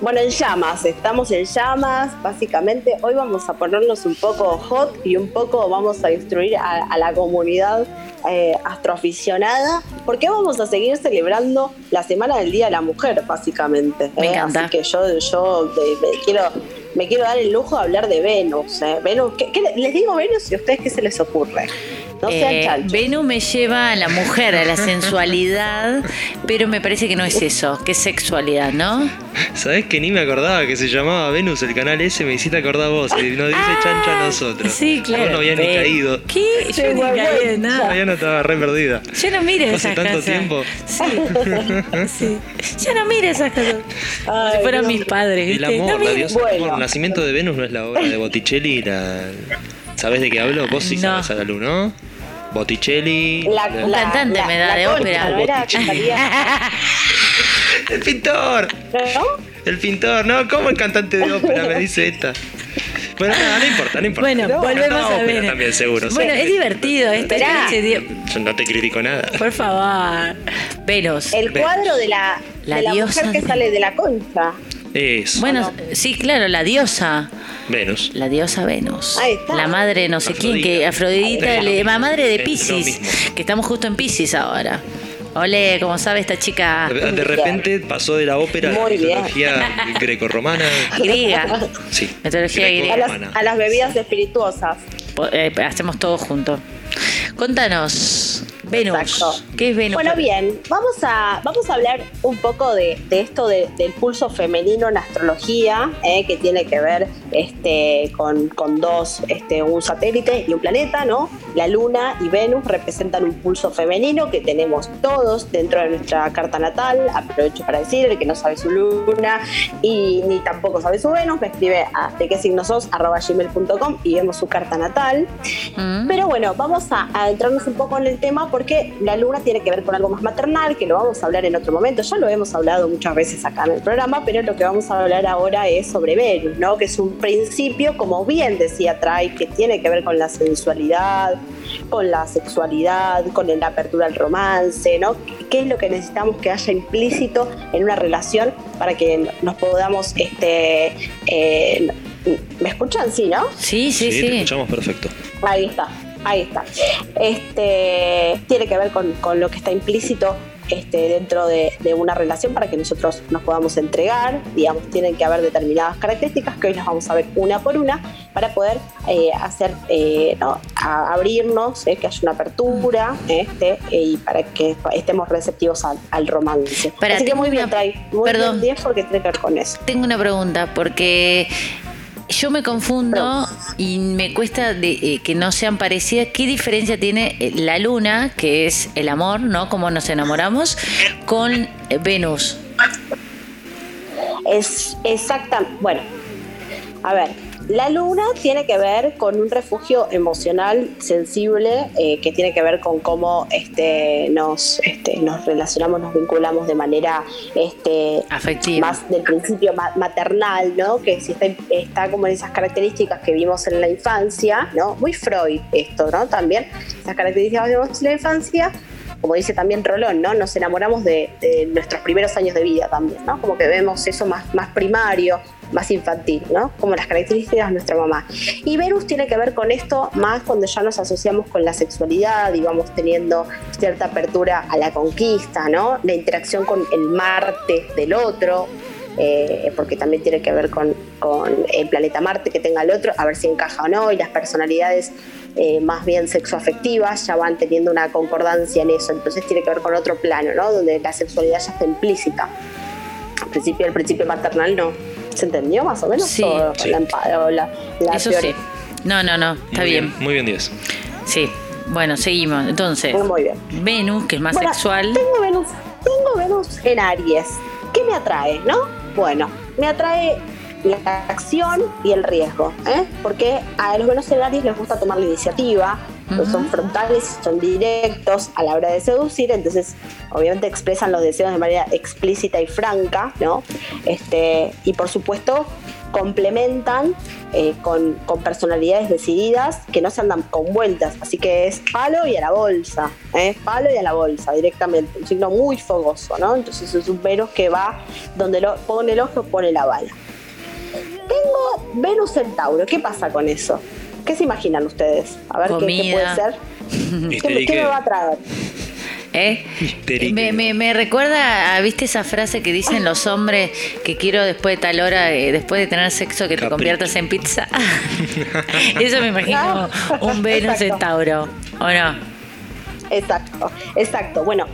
Bueno, en llamas, estamos en llamas, básicamente. Hoy vamos a ponernos un poco hot y un poco vamos a instruir a, a la comunidad eh, astroaficionada, porque vamos a seguir celebrando la Semana del Día de la Mujer, básicamente. Me ¿eh? encanta. Así que yo, yo eh, me, quiero, me quiero dar el lujo de hablar de Venus. ¿eh? Venus ¿qué- qué le- les digo Venus y a ustedes qué se les ocurre? No sean Eh. Venus me lleva a la mujer, a la sensualidad, pero me parece que no es eso, que es sexualidad, ¿no? ¿Sabés que ni me acordaba que se llamaba Venus el canal ese? Me hiciste acordar vos y nos dice chancho a nosotros. Ah, Sí, claro. Vos no había ni caído. ¿Qué? Yo ni caí en bueno, nada. No estaba re perdida. Yo no miro Hace esas tanto tiempo. Sí. *laughs* sí. Yo no miro esas cosas. Como si Ay, fueron Dios. mis padres, El amor, No la diosa del Bueno. amor. El nacimiento de Venus no es la obra de Botticelli. La... ¿Sabés de qué hablo? Vos sí No. sabés, Alalu, ¿no? Botticelli. La- la- Un cantante me da de ópera. *laughs* ¿no *laughs* El pintor. ¿no? El pintor. No, ¿cómo el cantante de ópera? Me dice esta. Bueno, nada, no importa, no importa. Bueno, No, volvemos a ver. también, seguro. Bueno, sí. es divertido esto. Yo no te critico nada. Por favor. Venus. El cuadro de la, La de la diosa mujer que de- sale de la concha. Es Bueno, sí, claro, la diosa. Venus. La diosa Venus. Ahí está. La madre no sé quién, que Afrodita, la madre de Pisces, que estamos justo en Pisces ahora. Ole, como sabe esta chica De de repente pasó de la ópera a la mitología grecorromana. *laughs* griega. Sí. Mitología A griega. las, a las bebidas espirituosas. Eh, hacemos todo junto. Contanos, Venus. Exacto. ¿Qué es Venus? Bueno, bien, vamos a, vamos a hablar un poco de, de esto de- del pulso femenino en astrología, eh, que tiene que ver este, con, con dos, este, un satélite y un planeta, ¿no? La Luna y Venus representan un pulso femenino que tenemos todos dentro de nuestra carta natal. Aprovecho para decir, el que no sabe su Luna y ni tampoco sabe su Venus, me escribe a de qué signo sos, arroba gmail.com y vemos su carta natal. Mm. Pero bueno, vamos a, a entrarnos un poco en el tema porque la luna tiene que ver con algo más maternal, que lo vamos a hablar en otro momento. Ya lo hemos hablado muchas veces acá en el programa, pero lo que vamos a hablar ahora es sobre Venus, ¿no? Que es un principio, como bien decía Trai, que tiene que ver con la sensualidad, con la sexualidad, con la apertura al romance, ¿no? ¿Qué es lo que necesitamos que haya implícito en una relación para que nos podamos, este, eh, ¿me escuchan? Sí, ¿no? Sí, sí, Sí, sí. te escuchamos perfecto. Ahí está, ahí está. Este tiene que ver con, con lo que está implícito este, dentro de, de una relación para que nosotros nos podamos entregar. Digamos, tienen que haber determinadas características que hoy las vamos a ver una por una para poder eh, hacer, eh, ¿no? abrirnos, eh, que haya una apertura este, eh, y para que estemos receptivos al, al romance. Para, Así que muy bien, una- trae muy perdón. bien 10 porque tiene que ver con eso. Tengo una pregunta, porque yo me confundo y me cuesta de, eh, que no sean parecidas. ¿Qué diferencia tiene eh, la luna, que es el amor, ¿no? Como nos enamoramos, con eh, Venus? Es exacta, bueno, a ver, la luna tiene que ver con un refugio emocional sensible eh, que tiene que ver con cómo este, nos, este, nos relacionamos, nos vinculamos de manera este, Afectiva. más del principio ma- maternal, ¿no? Que si está, está como en esas características que vimos en la infancia, ¿no? Muy Freud esto, ¿no? También esas características que vimos en la infancia, como dice también Rolón, ¿no? Nos enamoramos de, de nuestros primeros años de vida también, ¿no? Como que vemos eso más, más primario, más infantil, ¿no? Como las características de nuestra mamá. Y Venus tiene que ver con esto más cuando ya nos asociamos con la sexualidad y vamos teniendo cierta apertura a la conquista, ¿no? La interacción con el Marte del otro, eh, porque también tiene que ver con, el planeta Marte que tenga el otro, a ver si encaja o no, y las personalidades eh, más bien sexoafectivas ya van teniendo una concordancia en eso, entonces tiene que ver con otro plano, ¿no? Donde la sexualidad ya está implícita. Al principio, el principio maternal no. ¿Se entendió más o menos? Sí. O Sí. la, o la- la Eso teoría? sí. No, no, no, está Muy bien. Muy bien, 10. Sí. Bueno, seguimos. Entonces, Muy bien. Venus, que es más Bueno, sexual. Tengo Venus, tengo Venus en Aries. ¿Qué me atrae, no? Bueno, me atrae la acción y el riesgo, ¿eh? Porque a los Venus en Aries les gusta tomar la iniciativa, pues son frontales, son directos a la hora de seducir, entonces obviamente expresan los deseos de manera explícita y franca, ¿no? Este, y por supuesto complementan eh, con, con personalidades decididas que no se andan con vueltas, así que es palo y a la bolsa, ¿eh? palo y a la bolsa directamente, un signo muy fogoso, ¿no? Entonces es un Venus que va donde lo, pone el ojo, pone la bala. Tengo Venus en Tauro, ¿qué pasa con eso? ¿Qué se imaginan ustedes? A ver qué- puede ser. ¿Qué, me- qué me va a traer? ¿Eh? Me, me- me recuerda a, ¿viste esa frase que dicen los hombres que quiero después de tal hora, eh, después de tener sexo, que te conviertas en pizza? *laughs* Eso me imagino un Venus en Exacto. Tauro, ¿o no? Exacto, exacto. Bueno,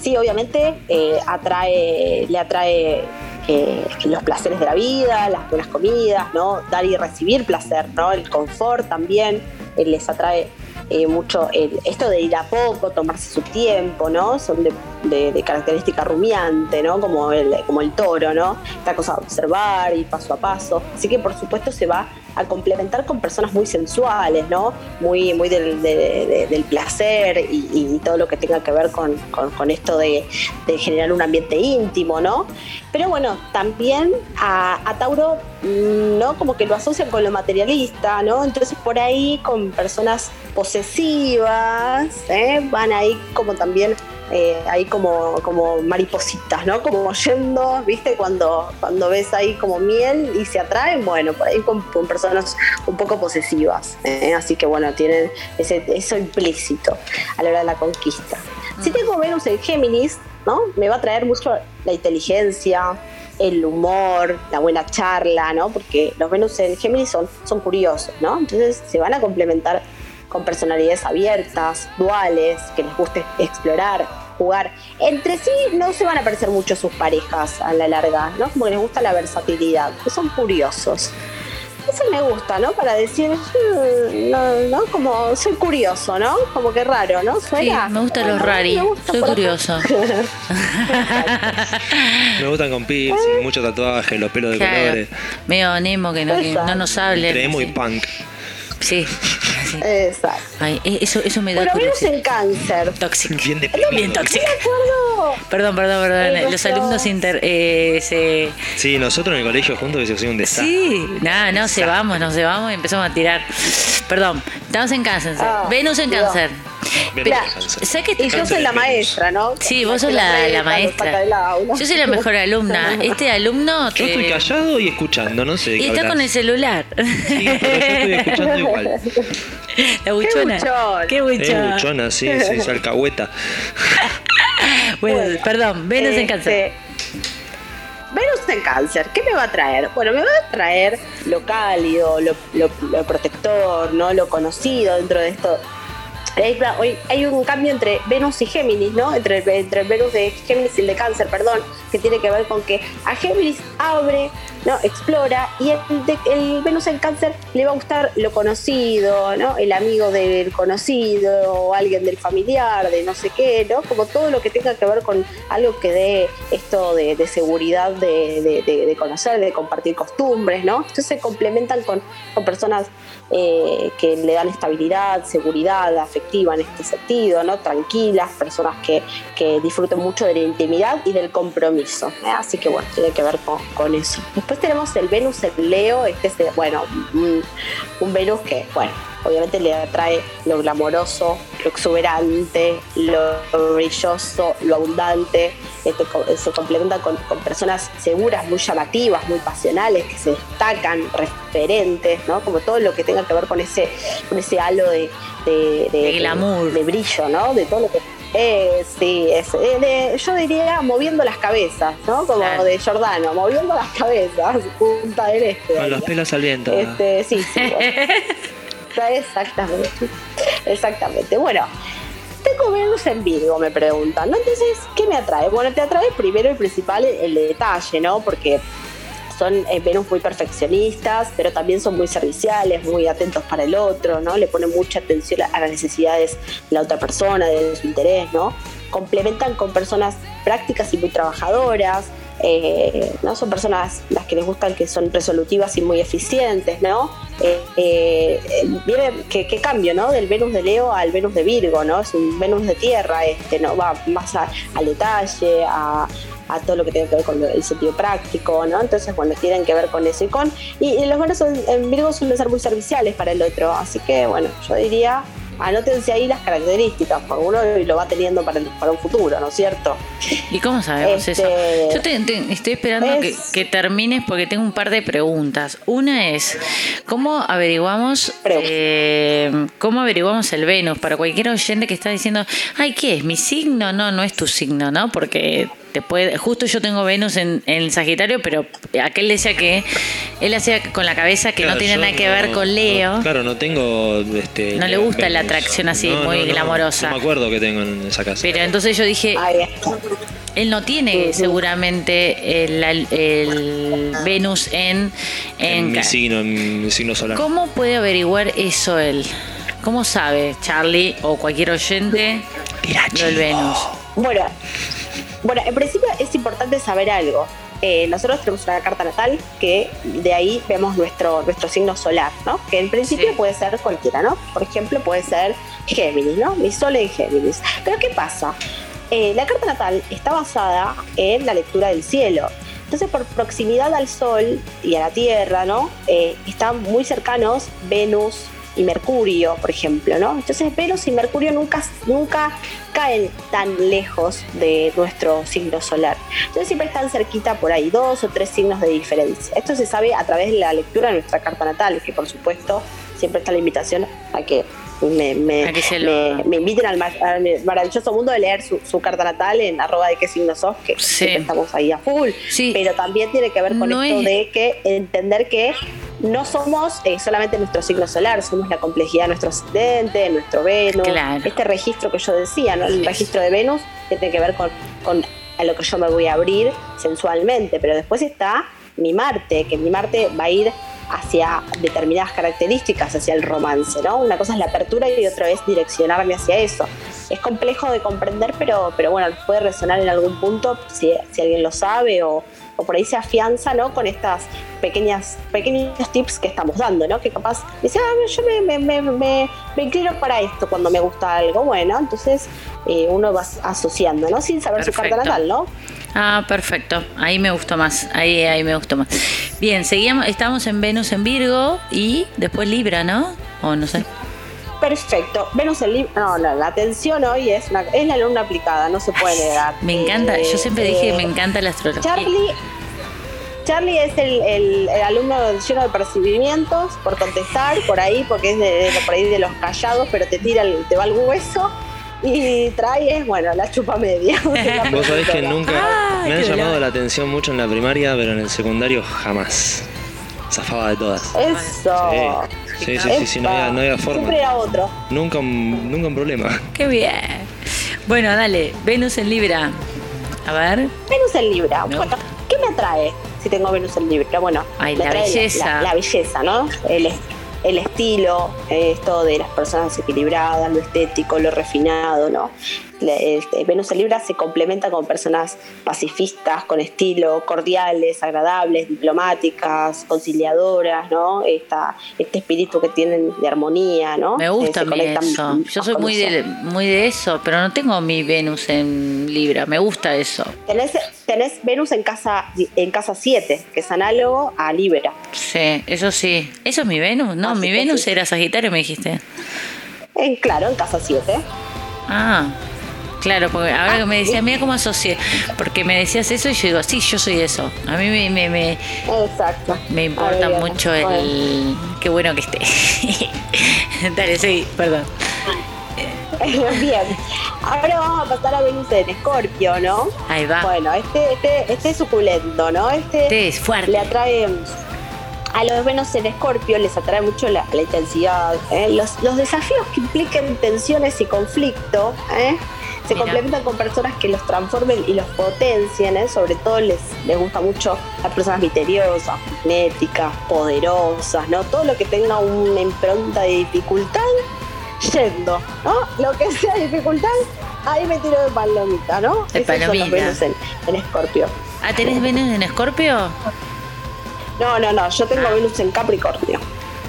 sí, obviamente eh, atrae, le atrae eh, los placeres de la vida, las buenas comidas, ¿no? Dar y recibir placer, ¿no? El confort también eh, les atrae eh, mucho el, esto de ir a poco, tomarse su tiempo, ¿no? Son de, de- característica rumiante, ¿no? Como el, como el toro, ¿no? Esta cosa de observar y paso a paso. Así que por supuesto se va a complementar con personas muy sensuales, ¿no? Muy, muy del, de- de- del placer y, y todo lo que tenga que ver con, con- con esto de, de generar un ambiente íntimo, ¿no? Pero bueno, también a, Tauro, ¿no? Como que lo asocian con lo materialista, ¿no? Entonces por ahí con personas posesivas, ¿eh? van ahí como también, eh, ahí como, como maripositas, ¿no? Como yendo, ¿viste? Cuando, cuando ves ahí como miel y se atraen, bueno, por ahí con, con personas un poco posesivas, ¿eh? Así que bueno, tienen ese, eso implícito a la hora de la conquista. Si tengo Venus en Géminis, ¿no? Me va a traer mucho la inteligencia, el humor, la buena charla, ¿no? Porque los Venus en Géminis son, son curiosos, ¿no? Entonces se van a complementar con personalidades abiertas, duales, que les guste explorar, jugar. Entre sí no se van a parecer mucho sus parejas a la larga, ¿no? Como que les gusta la versatilidad, que son curiosos. Eso me gusta, ¿no? Para decir, "Mm, no, no, como soy curioso, ¿no? Como que raro, ¿no? Sí, ¿Suena? me gustan los Bueno, rari, me gusta soy curioso. *laughs* Me gustan con piercing, mucho tatuaje, los pelos de Claro, colores. medio Nemo que no, que no nos hable. Creemos y sí. punk. Sí. sí. Exacto. Ay, e- eso, eso me da Bueno, Venus curiosidad. en cáncer. Tóxico. Bien deprimido. Bien tóxico. Me acuerdo. Perdón, perdón, perdón. Eh, Los alumnos inter, eh, se. Sí, nosotros en el colegio juntos hubiese sido un desastre. Sí, nada, no, se vamos, nos vamos y empezamos a tirar. Perdón, estamos en cáncer. Ah, Venus en Dios. cáncer. Claro. ¿Sabes qué? Y yo soy la maestra, ¿no? Sí, vos sos que la, maestra. Yo soy la mejor alumna. *laughs* Este alumno Yo estoy callado y escuchando, no sé de y qué está hablas. con el celular. Sí, pero yo estoy escuchando *laughs* igual. La buchona. Qué buchona. buchona, sí, sí, es alcahueta. *laughs* Bueno, perdón, Venus en cáncer. Este, Venus en cáncer, ¿qué me va a traer? Bueno, me va a traer lo cálido, lo, lo- lo protector, ¿no? Lo conocido dentro de esto. Hay, un cambio entre Venus y Géminis, ¿no? Entre, entre Venus de Géminis y el de Cáncer, perdón, que tiene que ver con que a Géminis abre, ¿no? Explora, y el, de- el Venus en Cáncer le va a gustar lo conocido, ¿no? El amigo del conocido, o alguien del familiar, de no sé qué, ¿no? Como todo lo que tenga que ver con algo que dé esto de, de seguridad, de, de- conocer, de compartir costumbres, ¿no? Entonces se complementan con, con personas eh, que le dan estabilidad, seguridad afectiva en este sentido, ¿no? Tranquilas, personas que, que disfruten mucho de la intimidad y del compromiso. ¿eh? Así que bueno, tiene que ver con, con eso. Después tenemos el Venus en Leo, este es, bueno, un, un Venus que, bueno, obviamente le atrae lo glamoroso, lo exuberante, lo brilloso, lo abundante. Este, se complementa con, con personas seguras, muy llamativas, muy pasionales, que se destacan, referentes, ¿no? Como todo lo que tenga que ver con ese, con ese halo de, de, De glamour. de brillo, ¿no? De todo lo que eh, sí, es, eh, de- yo diría moviendo las cabezas, ¿no? Como Claro. de Giordano, moviendo las cabezas, punta del este. Con los pelos al viento. Este, sí, sí. *laughs* Exactamente. Exactamente. Bueno, tengo Venus en Virgo, me preguntan. ¿no? Entonces, ¿qué me atrae? Bueno, te atrae primero y principal el, el detalle, ¿no? Porque son eh, Venus muy perfeccionistas, pero también son muy serviciales, muy atentos para el otro, ¿no? Le ponen mucha atención a las necesidades de la otra persona, de su interés, ¿no? Complementan con personas prácticas y muy trabajadoras, eh, ¿no? Son personas las que les gustan que son resolutivas y muy eficientes, ¿no? Eh, eh, viene qué qué cambio, ¿no? Del Venus de Leo al Venus de Virgo, ¿no? Es un Venus de tierra, este, ¿no? Va más a- al detalle, a, a todo lo que tiene que ver con el sentido práctico, ¿no? Entonces, bueno, tienen que ver con eso y con... Y, y los Venus en, Virgo suelen ser muy serviciales para el otro, así que, bueno, yo diría, anótense ahí las características, por uno y lo va teniendo para, el- para un futuro, ¿no es cierto? ¿Y cómo sabemos Este, eso? Yo te- te- estoy esperando que, es- que termines porque tengo un par de preguntas. Una es, ¿cómo averiguamos eh, cómo averiguamos el Venus? Para cualquier oyente que está diciendo, ay, ¿qué es? ¿Mi signo? No, no es tu signo, ¿no? Porque te puede, justo yo tengo Venus en, en Sagitario, pero aquel decía que él hacía con la cabeza que no tiene nada que ver con Leo. no, claro, no tengo. Este, No le gusta la atracción así, muy glamorosa. No me acuerdo que tengo en esa casa. Pero entonces yo dije, él no tiene seguramente el, el Venus en, en en mi signo, en mi signo solar. ¿Cómo puede averiguar eso él? ¿Cómo sabe Charlie o cualquier oyente lo del Venus? Bueno, bueno, en principio es importante saber algo. Eh, nosotros tenemos una carta natal que de ahí vemos nuestro, nuestro signo solar, ¿no? Que en principio Sí. puede ser cualquiera, ¿no? Por ejemplo, puede ser Géminis, ¿no? Mi sol en Géminis. Pero ¿qué pasa? Eh, la carta natal está basada en la lectura del cielo. Entonces, por proximidad al Sol y a la Tierra, ¿no? Eh, están muy cercanos Venus y Mercurio, por ejemplo, ¿no? Entonces, Venus y Mercurio nunca, nunca caen tan lejos de nuestro signo solar. Entonces, siempre están cerquita por ahí, dos o tres signos de diferencia. Esto se sabe a través de la lectura de nuestra carta natal, que por supuesto siempre está la invitación a que me, me, me- me inviten al, al maravilloso mundo de leer su, su carta natal en arroba de qué signo sos, que Sí. estamos ahí a full. Sí. Pero también tiene que ver con No esto es- de que entender que no somos eh, solamente nuestro signo solar, somos la complejidad de nuestro ascendente, de nuestro Venus. Claro. Este registro que yo decía, ¿no? el registro de Venus, tiene que ver con, con a lo que yo me voy a abrir sensualmente. Pero después está mi Marte, que mi Marte va a ir hacia determinadas características, hacia el romance, ¿no? Una cosa es la apertura y otra es direccionarme hacia eso. Es complejo de comprender, pero, pero bueno, puede resonar en algún punto si, si alguien lo sabe o, o por ahí se afianza, ¿no? Con estas pequeñas, pequeños tips que estamos dando, ¿no? Que capaz dice, ah, yo me, me, me, me, inclino para esto cuando me gusta algo. Bueno, entonces eh, uno va asociando, ¿no? Sin saber su Perfecto. carta natal, ¿no? Ah, perfecto. Ahí me gustó más. Ahí, ahí me gustó más. Bien, seguíamos, estamos en Venus en Virgo y después Libra, ¿no? O no sé. Perfecto. Venus en Libra. No, no, la atención hoy es, una- es la luna aplicada, no se puede negar. Me encanta, yo siempre Eh, dije que eh, me encanta la astrología. Charlie, Charlie es el, el- el alumno lleno de percibimientos por contestar por ahí, porque es de, de- por ahí de los callados, pero te tira, el- te va el hueso. y trae, bueno, la chupa media. *laughs* Vos sabés que nunca Ah, me han llamado la atención mucho en la primaria, pero en el secundario jamás. Zafaba de todas. Eso. Sí, sí, sí, sí, sí, no, había, no había forma. Siempre era otro. Nunca, un- nunca un problema. Qué bien. Bueno, dale, Venus en Libra. A ver. Venus en Libra. Bueno. ¿qué me atrae si tengo Venus en Libra? Bueno, Ay, me la atrae belleza. La, la belleza, ¿no? El, el estilo, eh, esto de las personas equilibradas, lo estético, lo refinado, ¿no? Este, Venus en Libra se complementa con personas pacifistas, con estilo, cordiales, agradables, diplomáticas, conciliadoras, ¿no? Esta, este espíritu que tienen de armonía, ¿no? Me gusta Se- se eso. Yo soy muy de, muy de eso, pero no tengo mi Venus en Libra. Me gusta eso. Tenés, tenés Venus en casa en casa 7, que es análogo a Libra. Sí, eso sí. ¿Eso es mi Venus? No, Así mi Venus sí. era Sagitario, me dijiste. En, claro, en casa 7. Ah, claro, porque ahora que me decías, mira cómo asocié. Porque me decías eso y yo digo, sí, yo soy eso. A mí me, me, me, Exacto. me importa Ahí mucho el... Qué bueno que esté. *laughs* Dale, sí, perdón. *laughs* Bien. Ahora vamos a pasar a Venus en Escorpio, ¿no? Ahí va. Bueno, este, este, este es suculento, ¿no? Este Este es fuerte. le atrae a los Venus en Escorpio les atrae mucho la, la intensidad, ¿eh? los, los desafíos que impliquen tensiones y conflicto, ¿eh? Se Mira. complementan con personas que los transformen y los potencien, ¿eh? sobre todo les, les gusta mucho las personas misteriosas, magnéticas, poderosas, ¿no? Todo lo que tenga una impronta de dificultad, yendo, ¿no? Lo que sea dificultad, ahí me tiro de palomita, ¿no? De palomita. Venus en, en Escorpio. Ah, ¿tenés Venus en Escorpio? No, no, no, yo tengo Venus en Capricornio.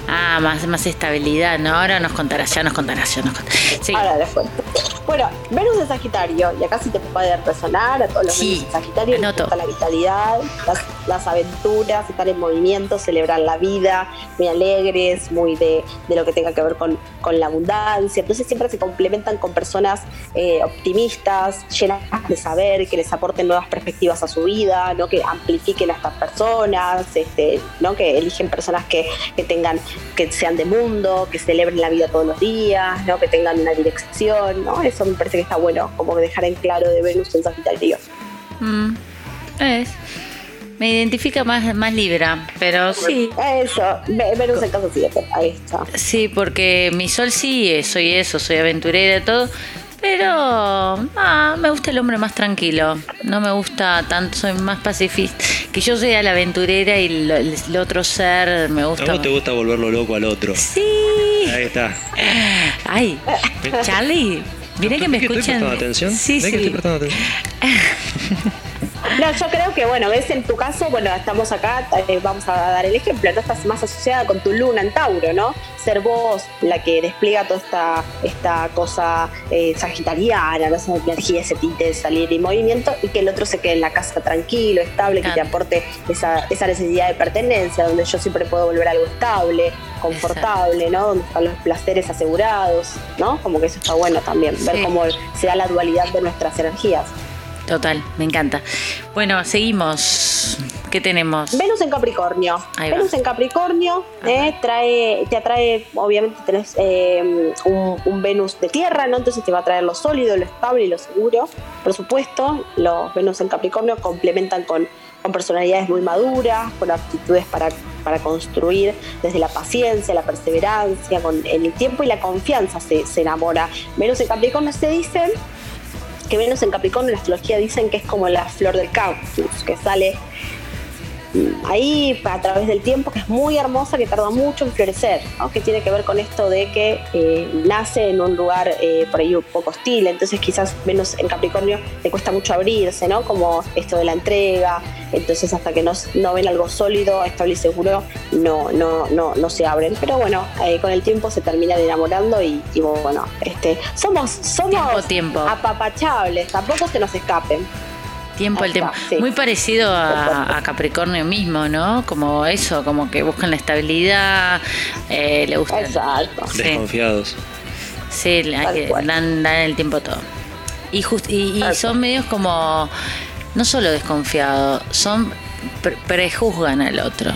Ah, más, más estabilidad, ¿no? Ahora nos contarás, ya nos contarás, ya nos contarás. Sí, Ahora les cuento. Bueno, Venus en Sagitario, y acá sí te puede resonar a todos los Sí, Venus en Sagitario, gusta la vitalidad, las, las aventuras, estar en movimiento, celebrar la vida, muy alegres, muy de, de lo que tenga que ver con, con la abundancia. Entonces siempre se complementan con personas eh, optimistas, llenas de saber, que les aporten nuevas perspectivas a su vida, ¿no? que amplifiquen a estas personas, este, ¿no? que eligen personas que, que tengan, que sean de mundo, que celebren la vida todos los días, ¿no? que tengan una dirección, ¿no? Eso me parece que está bueno, como que dejar en claro de Venus en Sagitario. Mm, es. Me identifica más, más Libra, pero sí. Eso, Ve- Venus en casa 7, ahí está. Sí, porque mi sol sí, soy eso, soy aventurera y todo. Pero ah, me gusta el hombre más tranquilo. No me gusta tanto, soy más pacifista. Que yo sea la aventurera y lo- el, el otro ser me A gusta. vos te gusta volverlo loco al otro. Sí. Ahí está. Ay, Charlie, mira que me ¿Ves estoy escuchan. prestando atención? Sí, ¿Ves que estoy sí. prestando atención? *laughs* No, yo creo que, bueno, ves en tu caso, bueno, estamos acá, eh, vamos a dar el ejemplo, no estás más asociada con tu luna en Tauro, ¿no? Ser vos la que despliega toda esta, esta cosa eh, sagitariana, ¿no? esa energía, ese tinte de salir y movimiento, y que el otro se quede en la casa tranquilo, estable, que te aporte esa, esa necesidad de pertenencia, donde yo siempre puedo volver a algo estable, confortable, ¿no? Donde están los placeres asegurados, ¿no? Como que eso está bueno también, ver cómo se da la dualidad de nuestras energías. Total, me encanta. Bueno, seguimos. ¿Qué tenemos? Venus en Capricornio. Venus en Capricornio eh, trae, te atrae, obviamente tenés eh, un, un Venus de tierra, ¿no? Entonces te va a traer lo sólido, lo estable y lo seguro. Por supuesto, los Venus en Capricornio complementan con, con personalidades muy maduras, con aptitudes para, para construir desde la paciencia, la perseverancia, con el tiempo y la confianza se, se enamora. Venus en Capricornio se dice que Venus en Capricornio en la astrología dicen que es como la flor del cactus, que sale ahí a través del tiempo, que es muy hermosa, que tarda mucho en florecer, ¿no? que tiene que ver con esto de que eh, nace en un lugar eh, por ahí un poco hostil, entonces quizás Venus en Capricornio le cuesta mucho abrirse, ¿no? como esto de la entrega, entonces hasta que no, no ven algo sólido, estable y seguro, no, no, no, no se abren, pero bueno, eh, con el tiempo se terminan enamorando y, y bueno, este, somos, somos Tiempo, tiempo. apapachables, tampoco se nos escapen. Tiempo el tiempo. sí. Muy parecido a, a Capricornio mismo, ¿no? Como eso, como que buscan la estabilidad, eh, le gustan. Exacto. Sí. Desconfiados. Sí, que dan, dan el tiempo todo. Y, just- y, y son medios como, no solo desconfiados, son pre- prejuzgan al otro.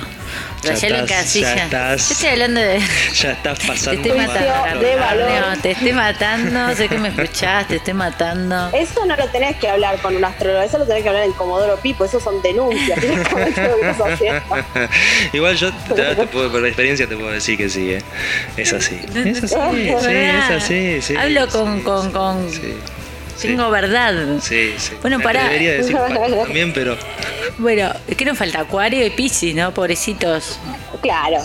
Rayalo en estás- casilla. ya estás- Yo estoy hablando de. Ya estás Te pasando. estoy mal. matando. de valor. No, te estoy matando. Sé que me escuchás, te estoy matando. Eso no lo tenés que hablar con un astrólogo, eso lo tenés que hablar en Comodoro Pipo, eso son denuncias. *laughs* Igual yo te, te puedo, por experiencia te puedo decir que sí, ¿eh? Es así. Es así, sí, es así, sí. Hablo sí, con. con, con Sí, sí, Tengo verdad. sí, sí. Bueno, Me pará. Debería decir *laughs* también, pero Bueno, ¿qué nos falta? Acuario y Piscis, ¿no? Pobrecitos. Claro.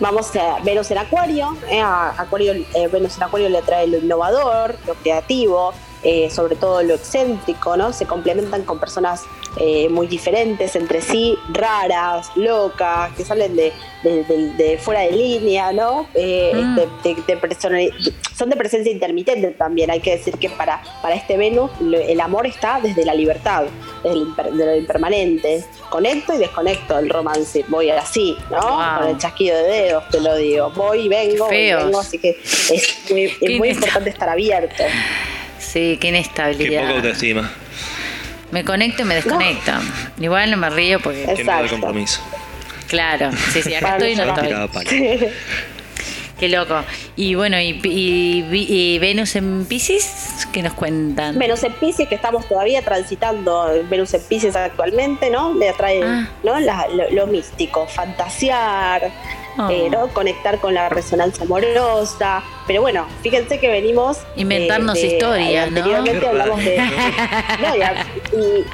Vamos a Venus en Acuario. eh, a Acuario eh, Venus en Acuario le trae lo innovador, lo creativo, eh, sobre todo lo excéntrico, ¿no? Se complementan con personas eh, muy diferentes entre sí, raras, locas, que salen de, de- de- de fuera de línea, ¿no? Eh, Mm. de- son de presencia intermitente también. Hay que decir que para, para este Venus el amor está desde la libertad, desde lo, imper- de lo impermanente. Conecto y desconecto el romance. Voy así, ¿no? Wow. Con el chasquido de dedos, te lo digo. Voy y vengo, voy y vengo, así que es muy, es importante estar abierto. Sí, qué qué inestabilidad. poca autoestima. Me conecto y me desconecto. Igual no me río porque. Qué Exacto. compromiso. Claro, sí, sí, acá estoy y no estoy. Qué loco. Y bueno, y, y- y Venus en Pisces, ¿qué nos cuentan? Venus en Pisces, que estamos todavía transitando Venus en Pisces actualmente, ¿no? Le atrae Ah. ¿no? La- lo, lo místico, fantasear, Oh. eh, ¿no? conectar con la resonancia amorosa. Pero bueno, fíjense que venimos. de- Inventarnos de- historias, ¿no? Anteriormente Qué hablamos de. *laughs* no, y, a- y-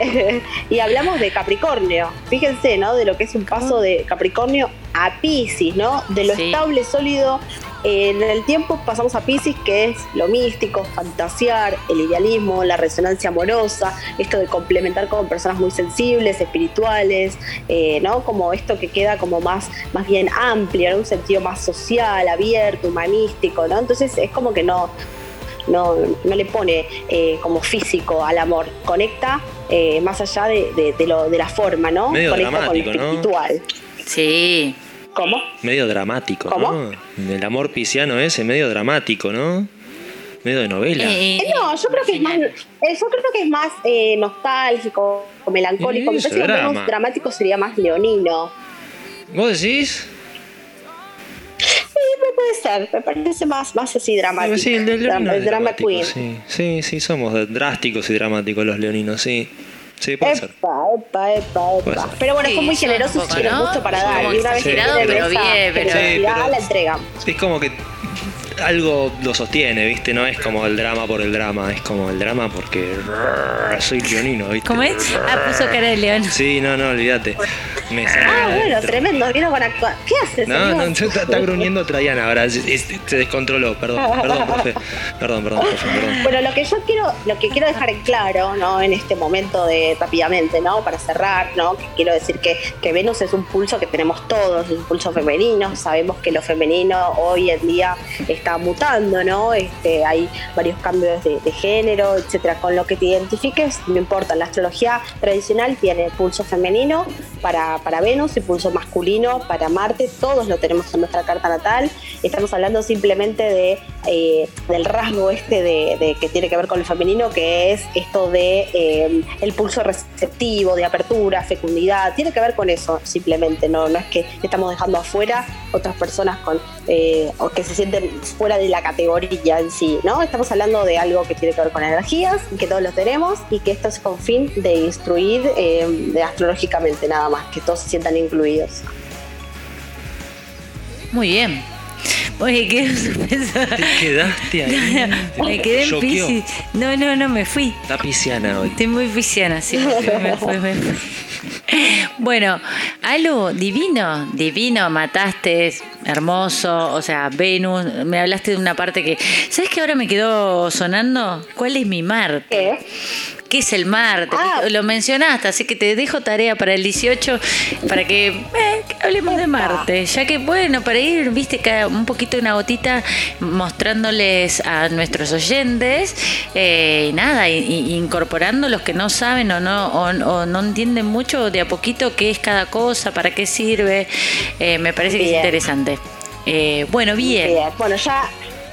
*laughs* y hablamos de Capricornio. Fíjense, ¿no? De lo que es un paso de Capricornio a Pisces, ¿no? De lo Sí. estable, sólido. En el tiempo pasamos a Pisces, que es lo místico, fantasear, el idealismo, la resonancia amorosa, esto de complementar con personas muy sensibles, espirituales, eh, ¿no? Como esto que queda como más, más bien amplio, en un sentido más social, abierto, humanístico, ¿no? Entonces es como que no, no, no le pone eh, como físico al amor, conecta eh, más allá de, de- de lo, de la forma, ¿no? Medio conecta con lo ¿no? espiritual. Sí. ¿Cómo? Medio dramático, ¿Cómo? ¿no? El amor pisciano ese, medio dramático, ¿no? Medio de novela. Eh, Eh, No, yo creo que es más, eh, yo creo que es más eh, nostálgico, melancólico. Me parece que menos dramático sería más leonino. ¿Vos decís? Sí, me puede ser, me parece más, más así dramático. Sí, el leonino Drama, queen. Sí, sí, sí, somos drásticos y dramáticos los leoninos, sí. Sí, puede ser. Epa, epa, epa, epa. ser. Pero bueno, Sí, son muy generosos tienen ¿no? mucho para dar. Y una vez que pero bien, pero- Sí, pero- la entregan. Es como que algo lo sostiene, ¿viste? No es como el drama por el drama, es como el drama porque soy leonino, ¿viste? ¿Cómo es? Ah, puso cara de león. Sí, no, no, olvídate. Me Ah, bueno, adentro. tremendo, vino con actuar. ¿Qué haces? No, señor? no, está, está gruñendo Traiana ahora, se descontroló, perdón, *laughs* perdón, profe. Perdón, perdón, profe, perdón. Bueno, lo que yo quiero, lo que quiero dejar en claro, ¿no? En este momento de rápidamente, ¿no? Para cerrar, ¿no? Que quiero decir que, que Venus es un pulso que tenemos todos, es un pulso femenino. Sabemos que lo femenino hoy en día está mutando, ¿no? Este, hay varios cambios de, género, etcétera. Con lo que te identifiques, no importa. La astrología tradicional tiene pulso femenino para, para Venus y pulso masculino para Marte. Todos lo tenemos en nuestra carta natal. Estamos hablando simplemente de, eh, del rasgo este de, de- que tiene que ver con el femenino, que es esto de eh, el pulso receptivo, de apertura, fecundidad. Tiene que ver con eso simplemente. No, no es que estamos dejando afuera otras personas con eh, o que se sienten fuera de la categoría en sí, ¿no? Estamos hablando de algo que tiene que ver con energías que todos lo tenemos y que esto es con fin de instruir eh, astrológicamente nada más, que todos se sientan incluidos. Muy bien. Oye, qué suspenso. Te quedaste ahí. Me quedé en. Piscis. No, no, no, me fui. Está pisciana hoy. Estoy muy pisciana, sí. Me fui, me fui. Bueno, algo divino, divino, mataste, hermoso, o sea, Venus, me hablaste de una parte que, ¿sabes qué ahora me quedó sonando? ¿Cuál es mi Marte? ¿Qué? ¿Qué es el Marte? Ah. Lo mencionaste, así que te dejo tarea para el 18 para que, eh, que hablemos de Marte. Ya que, bueno, para ir, viste, cada- un poquito una gotita mostrándoles a nuestros oyentes, eh, y nada, y- y incorporando los que no saben o no, o, o no entienden mucho de a poquito qué es cada cosa, para qué sirve. Eh, me parece que es interesante. Eh, bueno, bien. Bien, Bueno, ya,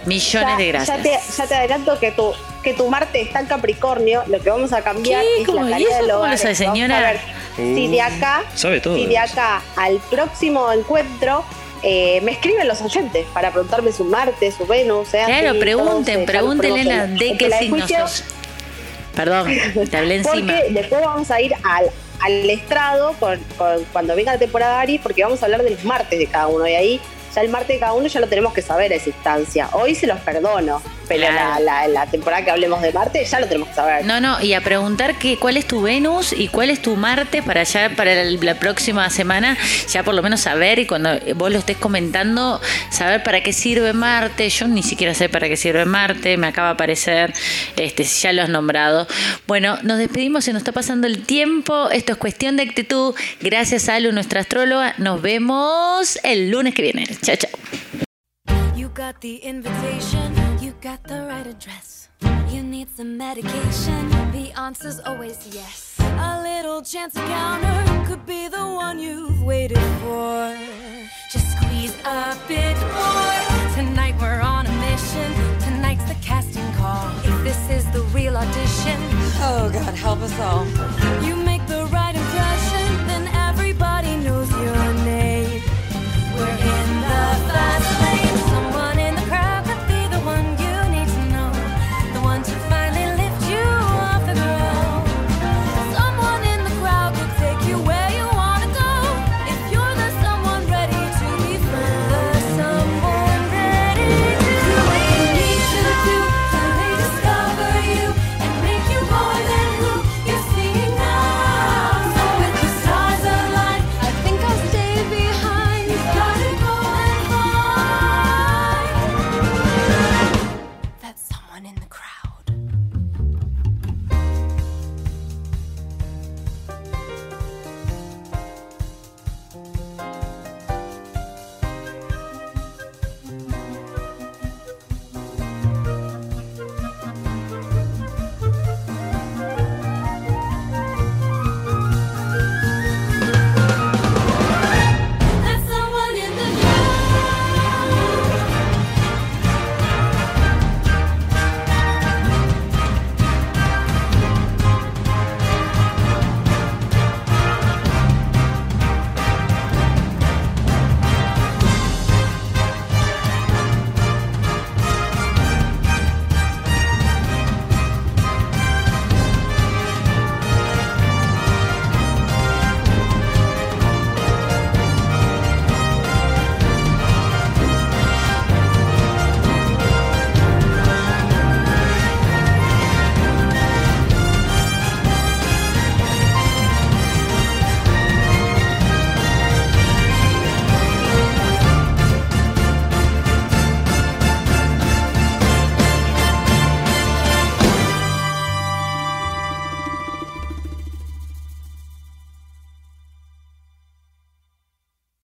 Millones ya, de ya gracias. te, ya te adelanto que tu, que tu Marte está en Capricornio. Lo que vamos a cambiar ¿Qué? es ¿Cómo? la ¿Y tarea eso del cómo hogar. lo sabe, Vamos a señora? ver si de acá, Sabe todo. si de acá al próximo encuentro eh, me escriben los oyentes para preguntarme su Marte, su Venus. ¿eh? Claro, Así, pregunten, pregunten, Elena, de qué la de signo juicio- sos. Perdón, te hablé *laughs* encima. Porque después vamos a ir al, al estrado con, con- cuando venga la temporada Aries, porque vamos a hablar de los martes de cada uno. Y ahí, ya el martes de cada uno ya lo tenemos que saber a esa instancia. Hoy se los perdono, pero Claro. la, la- la temporada que hablemos de Marte ya lo tenemos que saber. No, no, y a preguntar que, cuál es tu Venus y cuál es tu Marte para ya para la próxima semana, ya por lo menos saber y cuando vos lo estés comentando, saber para qué sirve Marte. Yo ni siquiera sé para qué sirve Marte, me acaba de aparecer, este, ya lo has nombrado. Bueno, nos despedimos, se nos está pasando el tiempo. Esto es cuestión de actitud. Gracias a Alu, nuestra astróloga. Nos vemos el lunes que viene. Chao, chao. You got the invitation, you got the right address. You need some medication, the answer's always yes. A little chance encounter could be the one you've waited for. Just squeeze a bit more. Tonight we're on a mission, tonight's the casting call. If this is the real audition, Oh, God, help us all.